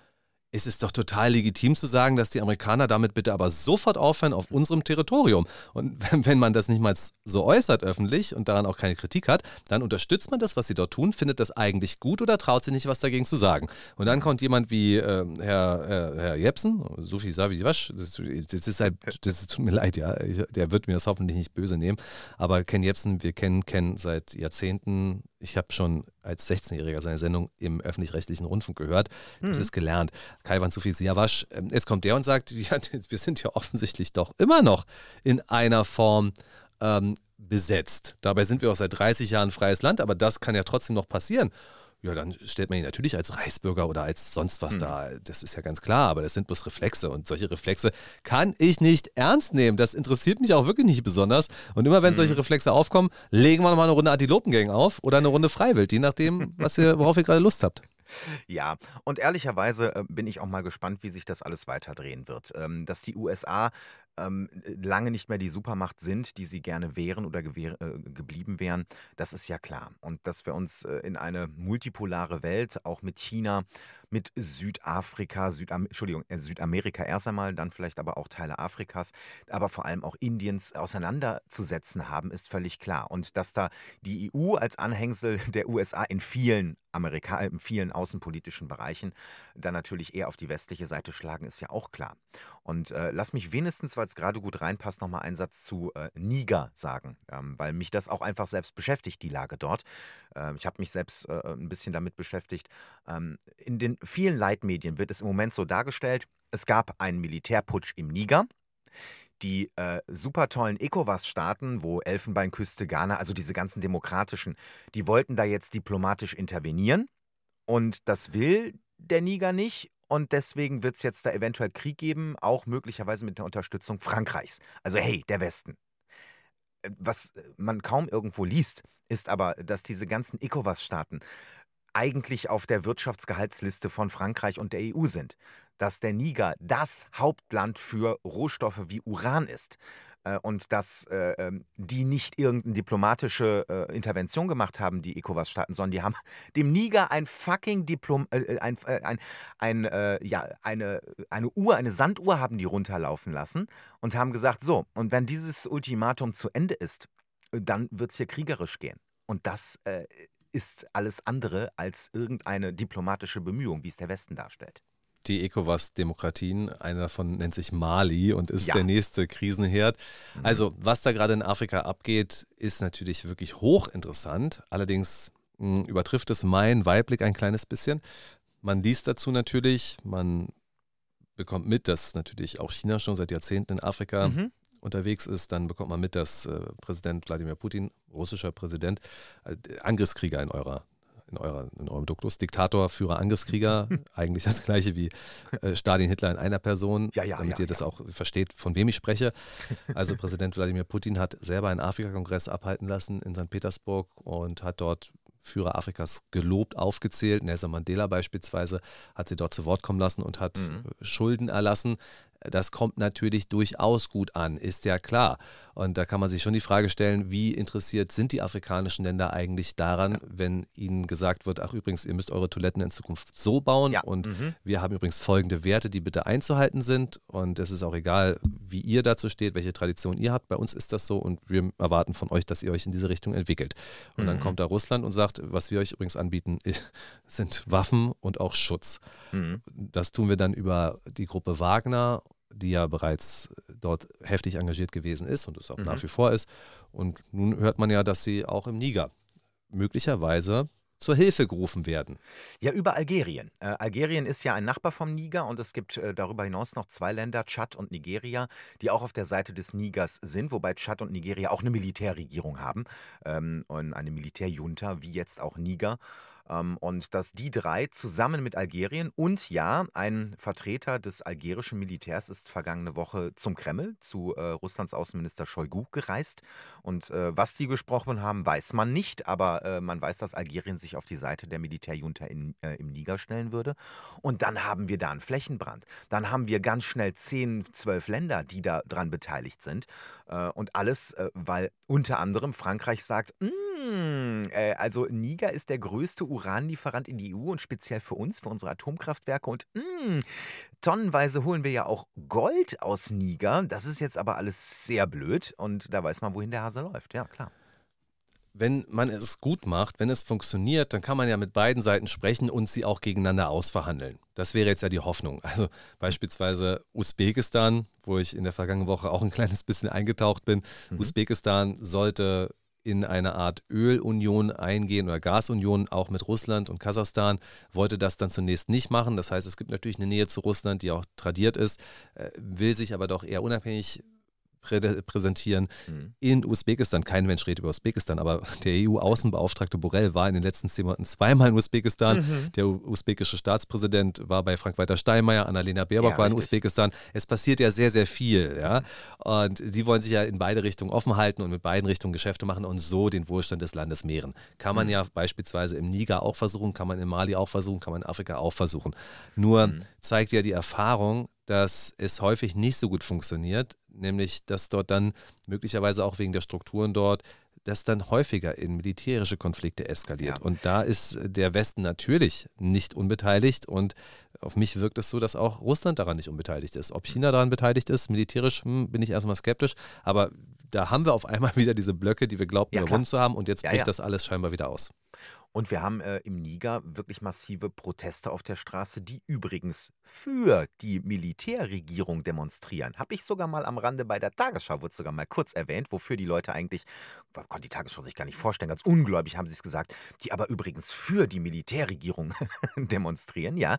Speaker 1: es ist doch total legitim zu sagen, dass die Amerikaner damit bitte aber sofort aufhören auf unserem Territorium. Und *laughs* wenn, man das nicht mal so äußert öffentlich und daran auch keine Kritik hat, dann unterstützt man das, was sie dort tun, findet das eigentlich gut oder traut sich nicht, was dagegen zu sagen. Und dann kommt jemand wie äh, Herr, Herr, Herr Jepsen, Sophie Savi-Wasch, das, das, ist halt, das tut mir leid, ja, ich, der wird mir das hoffentlich nicht böse nehmen, aber Ken Jepsen, wir kennen Ken seit Jahrzehnten, ich habe schon als 16-Jähriger seine Sendung im öffentlich-rechtlichen Rundfunk gehört. Das mhm. ist gelernt. Kaiwan Sufi Siawasch, ähm, jetzt kommt der und sagt, *laughs* ja, wir sind ja offensichtlich doch immer noch in einer Form ähm, besetzt. Dabei sind wir auch seit 30 Jahren freies Land, aber das kann ja trotzdem noch passieren. Ja, dann stellt man ihn natürlich als Reichsbürger oder als sonst was hm. da. Das ist ja ganz klar, aber das sind bloß Reflexe und solche Reflexe kann ich nicht ernst nehmen. Das interessiert mich auch wirklich nicht besonders. Und immer wenn hm. solche Reflexe aufkommen, legen wir nochmal eine Runde Antilopengang auf oder eine Runde Freiwild, je nachdem, was ihr, worauf ihr gerade Lust habt.
Speaker 2: Ja, und ehrlicherweise äh, bin ich auch mal gespannt, wie sich das alles weiterdrehen wird. Ähm, dass die USA ähm, lange nicht mehr die Supermacht sind, die sie gerne wären oder äh, geblieben wären, das ist ja klar. Und dass wir uns äh, in eine multipolare Welt, auch mit China, mit Südafrika, Südam Entschuldigung, äh, Südamerika erst einmal, dann vielleicht aber auch Teile Afrikas, aber vor allem auch Indiens auseinanderzusetzen haben, ist völlig klar. Und dass da die EU als Anhängsel *laughs* der USA in vielen Amerika in vielen außenpolitischen Bereichen dann natürlich eher auf die westliche Seite schlagen, ist ja auch klar. Und äh, lass mich wenigstens, weil es gerade gut reinpasst, nochmal einen Satz zu äh, Niger sagen, ähm, weil mich das auch einfach selbst beschäftigt, die Lage dort. Ähm, ich habe mich selbst äh, ein bisschen damit beschäftigt. Ähm, in den vielen Leitmedien wird es im Moment so dargestellt, es gab einen Militärputsch im Niger. Die äh, super tollen ECOWAS-Staaten, wo Elfenbeinküste, Ghana, also diese ganzen demokratischen, die wollten da jetzt diplomatisch intervenieren. Und das will der Niger nicht. Und deswegen wird es jetzt da eventuell Krieg geben, auch möglicherweise mit der Unterstützung Frankreichs. Also hey, der Westen. Äh, was man kaum irgendwo liest, ist aber, dass diese ganzen ECOWAS-Staaten eigentlich auf der Wirtschaftsgehaltsliste von Frankreich und der EU sind. Dass der Niger das Hauptland für Rohstoffe wie Uran ist äh, und dass äh, ähm, die nicht irgendeine diplomatische äh, Intervention gemacht haben, die ECOWAS-Staaten, sondern die haben *laughs* dem Niger ein fucking Diplom, äh, äh ein, äh, ein, ein ja, eine, eine Uhr, eine Sanduhr haben die runterlaufen lassen und haben gesagt, so, und wenn dieses Ultimatum zu Ende ist, dann wird es hier kriegerisch gehen. Und das ist alles andere als irgendeine diplomatische Bemühung, wie es der Westen darstellt
Speaker 1: die ECOWAS-Demokratien. Einer davon nennt sich Mali und ist ja. der nächste Krisenherd. Mhm. Also, was da gerade in Afrika abgeht, ist natürlich wirklich hochinteressant. Allerdings mh, hm, übertrifft es meinen Weitblick ein kleines bisschen. Man liest dazu natürlich, man bekommt mit, dass natürlich auch China schon seit Jahrzehnten in Afrika mhm. unterwegs ist. Dann bekommt man mit, dass äh, Präsident Wladimir Putin, russischer Präsident, äh, Angriffskrieger in eurer in, eurer, in eurem Duktus. Diktator, Führer, Angriffskrieger, *laughs* eigentlich das gleiche wie äh, Stalin, Hitler in einer Person,
Speaker 2: ja, ja,
Speaker 1: damit
Speaker 2: ja,
Speaker 1: ihr das auch versteht, von wem ich spreche. *laughs* Also Präsident Wladimir Putin hat selber einen Afrika-Kongress abhalten lassen in St. Petersburg und hat dort Führer Afrikas gelobt, aufgezählt. Nelson Mandela beispielsweise hat sie dort zu Wort kommen lassen und hat mhm. Schulden erlassen. Das kommt natürlich durchaus gut an, ist ja klar. Und da kann man sich schon die Frage stellen, wie interessiert sind die afrikanischen Länder eigentlich daran, ja. wenn ihnen gesagt wird, ach übrigens, ihr müsst eure Toiletten in Zukunft so bauen ja. und mhm. wir haben übrigens folgende Werte, die bitte einzuhalten sind. Und es ist auch egal, wie ihr dazu steht, welche Tradition ihr habt. Bei uns ist das so und wir erwarten von euch, dass ihr euch in diese Richtung entwickelt. Und mhm. dann kommt da Russland und sagt, was wir euch übrigens anbieten, *laughs* sind Waffen und auch Schutz. Mhm. Das tun wir dann über die Gruppe Wagner die ja bereits dort heftig engagiert gewesen ist und es auch mhm. nach wie vor ist. Und nun hört man ja, dass sie auch im Niger möglicherweise zur Hilfe gerufen werden.
Speaker 2: Ja, über Algerien. Äh, Algerien ist ja ein Nachbar vom Niger und es gibt äh, darüber hinaus noch zwei Länder, Tschad und Nigeria, die auch auf der Seite des Nigers sind, wobei Tschad und Nigeria auch eine Militärregierung haben ähm, und eine Militärjunta, wie jetzt auch Niger. Ähm, und dass die drei zusammen mit Algerien und ja, ein Vertreter des algerischen Militärs ist vergangene Woche zum Kreml, zu äh, Russlands Außenminister Shoigu gereist. Und äh, was die gesprochen haben, weiß man nicht, aber äh, man weiß, dass Algerien sich auf die Seite der Militärjunta in, äh, im Niger stellen würde. Und dann haben wir da einen Flächenbrand. Dann haben wir ganz schnell 10, 12 Länder, die daran beteiligt sind. Äh, und alles, äh, weil unter anderem Frankreich sagt, mm, äh, also Niger ist der größte Uranlieferant in die EU und speziell für uns, für unsere Atomkraftwerke. Und mm, tonnenweise holen wir ja auch Gold aus Niger. Das ist jetzt aber alles sehr blöd und da weiß man, wohin der Hase läuft. Ja, klar
Speaker 1: wenn man es gut macht, wenn es funktioniert, dann kann man ja mit beiden Seiten sprechen und sie auch gegeneinander ausverhandeln. Das wäre jetzt ja die Hoffnung. Also beispielsweise Usbekistan, wo ich in der vergangenen Woche auch ein kleines bisschen eingetaucht bin. Mhm. Usbekistan sollte in eine Art Ölunion eingehen oder Gasunion auch mit Russland und Kasachstan, wollte das dann zunächst nicht machen. Das heißt, es gibt natürlich eine Nähe zu Russland, die auch tradiert ist, äh, will sich aber doch eher unabhängig prä präsentieren mhm. in Usbekistan. Kein Mensch redet über Usbekistan, aber *laughs* der EU-Außenbeauftragte Borrell war in den letzten zehn Monaten zweimal in Usbekistan. Mhm. Der usbekische Staatspräsident war bei Frank-Walter Steinmeier, Annalena Baerbock ja, war in richtig. Usbekistan. Es passiert ja sehr, sehr viel. Ja? Und sie wollen sich ja in beide Richtungen offen halten und mit beiden Richtungen Geschäfte machen und so den Wohlstand des Landes mehren. Kann man mhm. ja beispielsweise im Niger auch versuchen, kann man in Mali auch versuchen, kann man in Afrika auch versuchen. Nur mhm. zeigt ja die Erfahrung, dass es häufig nicht so gut funktioniert, nämlich dass dort dann möglicherweise auch wegen der Strukturen dort das dann häufiger in militärische Konflikte eskaliert. Ja. Und da ist der Westen natürlich nicht unbeteiligt und auf mich wirkt es so, dass auch Russland daran nicht unbeteiligt ist. Ob China daran beteiligt ist, militärisch, hm, bin ich erstmal skeptisch, aber da haben wir auf einmal *laughs* wieder diese Blöcke, die wir glaubten, ja, überwunden zu haben und jetzt bricht ja, das alles scheinbar wieder aus.
Speaker 2: Und wir haben äh, im Niger wirklich massive Proteste auf der Straße, die übrigens für die Militärregierung demonstrieren. Habe ich sogar mal am Rande bei der Tagesschau, wurde sogar mal kurz erwähnt, wofür die Leute eigentlich, konnte die Tagesschau sich gar nicht vorstellen, ganz ungläubig haben sie es gesagt, die aber übrigens für die Militärregierung *laughs* demonstrieren, ja.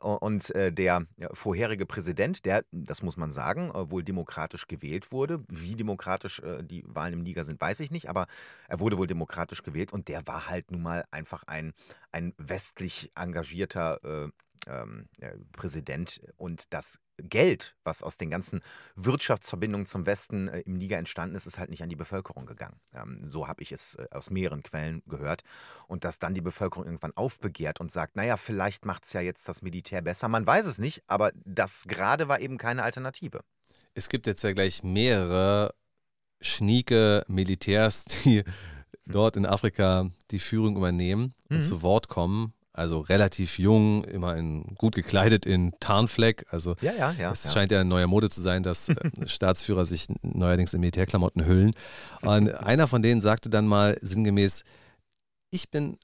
Speaker 2: Und äh, der vorherige Präsident, der, das muss man sagen, äh, wohl demokratisch gewählt wurde, wie demokratisch äh, die Wahlen im Niger sind, weiß ich nicht, aber er wurde wohl demokratisch gewählt und der war halt nun mal einfach ein, ein westlich engagierter äh, ähm, äh, Präsident und das Geld, was aus den ganzen Wirtschaftsverbindungen zum Westen äh, im Niger entstanden ist, ist halt nicht an die Bevölkerung gegangen. Ähm, so habe ich es äh, aus mehreren Quellen gehört. Und dass dann die Bevölkerung irgendwann aufbegehrt und sagt, naja, vielleicht macht es ja jetzt das Militär besser. Man weiß es nicht, aber das gerade war eben keine Alternative.
Speaker 1: Es gibt jetzt ja gleich mehrere schnieke Militärs, die dort in Afrika die Führung übernehmen und mhm. zu Wort kommen. Also relativ jung, immerhin gut gekleidet in Tarnfleck. Also
Speaker 2: ja, ja, ja,
Speaker 1: es scheint ja eine neue Mode zu sein, dass äh, *laughs* Staatsführer sich neuerdings in Militärklamotten hüllen. Und einer von denen sagte dann mal sinngemäß, ich bin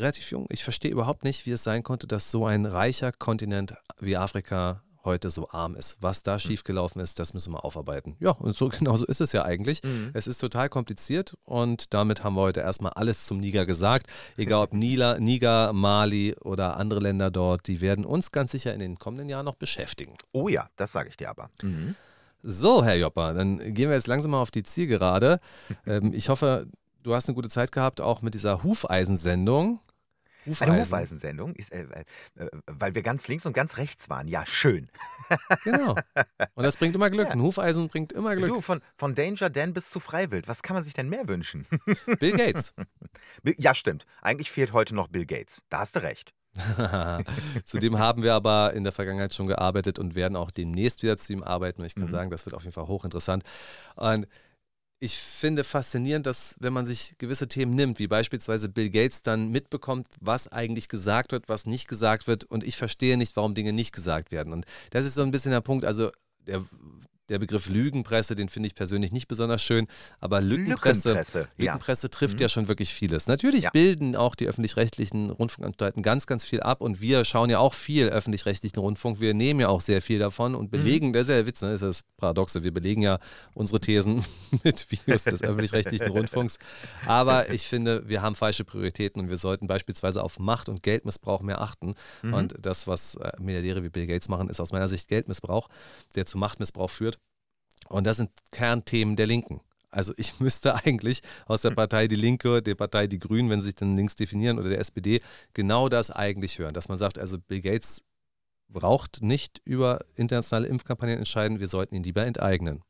Speaker 1: relativ jung, ich verstehe überhaupt nicht, wie es sein konnte, dass so ein reicher Kontinent wie Afrika heute so arm ist. Was da hm. schiefgelaufen ist, das müssen wir aufarbeiten. Ja, und so *laughs* genau so ist es ja eigentlich. Mhm. Es ist total kompliziert und damit haben wir heute erstmal alles zum Niger gesagt. Egal ob Nila, Niger, Mali oder andere Länder dort, die werden uns ganz sicher in den kommenden Jahren noch beschäftigen.
Speaker 2: Oh ja, das sage ich dir aber. Mhm.
Speaker 1: So, Herr Joppa, dann gehen wir jetzt langsam mal auf die Zielgerade. *laughs* ähm, ich hoffe, du hast eine gute Zeit gehabt, auch mit dieser Hufeisensendung.
Speaker 2: Eine Hufeisensendung, ist, äh, äh, weil wir ganz links und ganz rechts waren. Ja, schön.
Speaker 1: genau. Und das bringt immer Glück. Ja. Ein Hufeisen bringt immer Glück.
Speaker 2: Du, von, von Danger Dan bis zu Freiwild. Was kann man sich denn mehr wünschen?
Speaker 1: Bill Gates. *laughs*
Speaker 2: ja, stimmt. Eigentlich fehlt heute noch Bill Gates. Da hast du recht. *laughs*
Speaker 1: Zudem haben wir aber in der Vergangenheit schon gearbeitet und werden auch demnächst wieder zu ihm arbeiten. Und ich kann mhm. sagen, das wird auf jeden Fall hochinteressant. Und ich finde faszinierend, dass wenn man sich gewisse Themen nimmt, wie beispielsweise Bill Gates dann mitbekommt, was eigentlich gesagt wird, was nicht gesagt wird und ich verstehe nicht, warum Dinge nicht gesagt werden. Und das ist so ein bisschen der Punkt, also der der Begriff Lügenpresse, den finde ich persönlich nicht besonders schön, aber Lückenpresse, Lückenpresse, Lückenpresse ja. trifft mhm. ja schon wirklich vieles. Natürlich ja. bilden auch die öffentlich-rechtlichen Rundfunkanstalten ganz, ganz viel ab und wir schauen ja auch viel öffentlich-rechtlichen Rundfunk. Wir nehmen ja auch sehr viel davon und belegen, mhm. das ist ja der Witz, ne? das ist das Paradoxe, wir belegen ja unsere Thesen *laughs* mit Videos des öffentlich-rechtlichen Rundfunks. Aber *laughs* ich finde, wir haben falsche Prioritäten und wir sollten beispielsweise auf Macht und Geldmissbrauch mehr achten. Mhm. Und das, was äh, Milliardäre wie Bill Gates machen, ist aus meiner Sicht Geldmissbrauch, der zu Machtmissbrauch führt. Und das sind Kernthemen der Linken. Also ich *laughs* müsste eigentlich aus der. Partei Die Linke, der Partei Die Grünen, wenn sie sich dann links definieren, oder der SPD, genau das eigentlich hören. Dass man sagt, also Bill Gates braucht nicht über internationale Impfkampagnen entscheiden, wir sollten ihn lieber enteignen.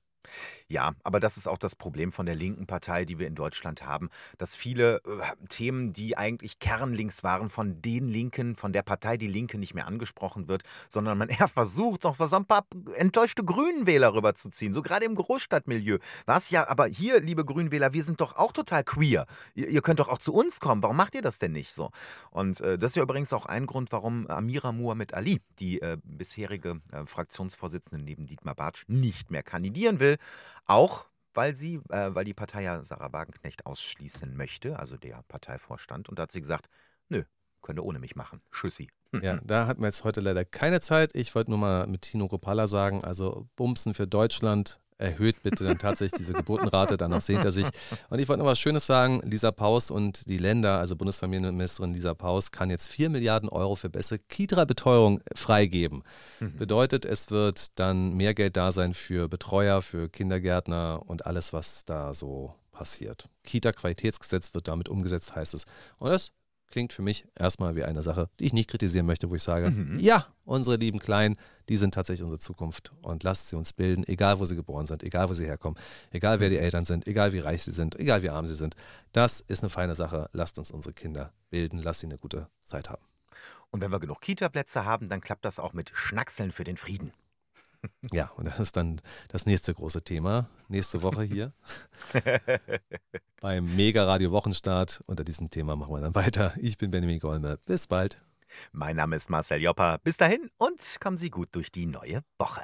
Speaker 2: Ja, aber das ist auch das Problem von der linken Partei, die wir in Deutschland haben, dass viele äh, Themen, die eigentlich kernlinks waren, von den Linken, von der Partei Die Linke nicht mehr angesprochen wird, sondern man *laughs* eher versucht, noch so ein paar enttäuschte Grünenwähler rüberzuziehen, so gerade im Großstadtmilieu. Was ja, aber hier, liebe Grünwähler, wir sind doch auch total queer. Ihr, ihr könnt doch auch zu uns kommen. Warum macht ihr das denn nicht so? Und äh, das ist ja übrigens auch ein Grund, warum Amira Muhammad Ali, die äh, bisherige äh, Fraktionsvorsitzende neben Dietmar Bartsch, nicht mehr kandidieren will. Auch weil sie, äh, weil die Partei ja Sarah Wagenknecht ausschließen möchte, also der Parteivorstand. Und da hat sie gesagt, nö, könnt ihr ohne mich machen. Tschüssi. *laughs*
Speaker 1: Ja, da hatten wir jetzt heute leider keine Zeit. Ich wollte nur mal mit Tino Kopala sagen, also Bumsen für Deutschland erhöht bitte dann tatsächlich diese Geburtenrate, danach sehnt er sich. Und ich wollte noch was Schönes sagen, Lisa Paus und die Länder, also Bundesfamilienministerin Lisa Paus, kann jetzt 4 Milliarden Euro für bessere Kita-Betreuung freigeben. Mhm. Bedeutet, es wird dann mehr Geld da sein für Betreuer, für Kindergärtner und alles, was da so passiert. Kita-Qualitätsgesetz wird damit umgesetzt, heißt es. Und das klingt für mich erstmal wie eine Sache, die ich nicht kritisieren möchte, wo ich sage, mhm. ja, unsere lieben Kleinen, die sind tatsächlich unsere Zukunft und lasst sie uns bilden, egal wo sie geboren sind, egal wo sie herkommen, egal wer die Eltern sind, egal wie reich sie sind, egal wie arm sie sind. Das ist eine feine Sache. Lasst uns unsere Kinder bilden, lasst sie eine gute Zeit haben.
Speaker 2: Und wenn wir genug Kita-Plätze haben, dann klappt das auch mit Schnackseln für den Frieden.
Speaker 1: Ja, und das ist dann das nächste große Thema. Nächste Woche hier *laughs* beim Mega Radio Wochenstart. Unter diesem Thema machen wir dann weiter. Ich bin Benjamin Golme. Bis bald.
Speaker 2: Mein Name ist Marcel Jopper. Bis dahin und kommen Sie gut durch die neue Woche.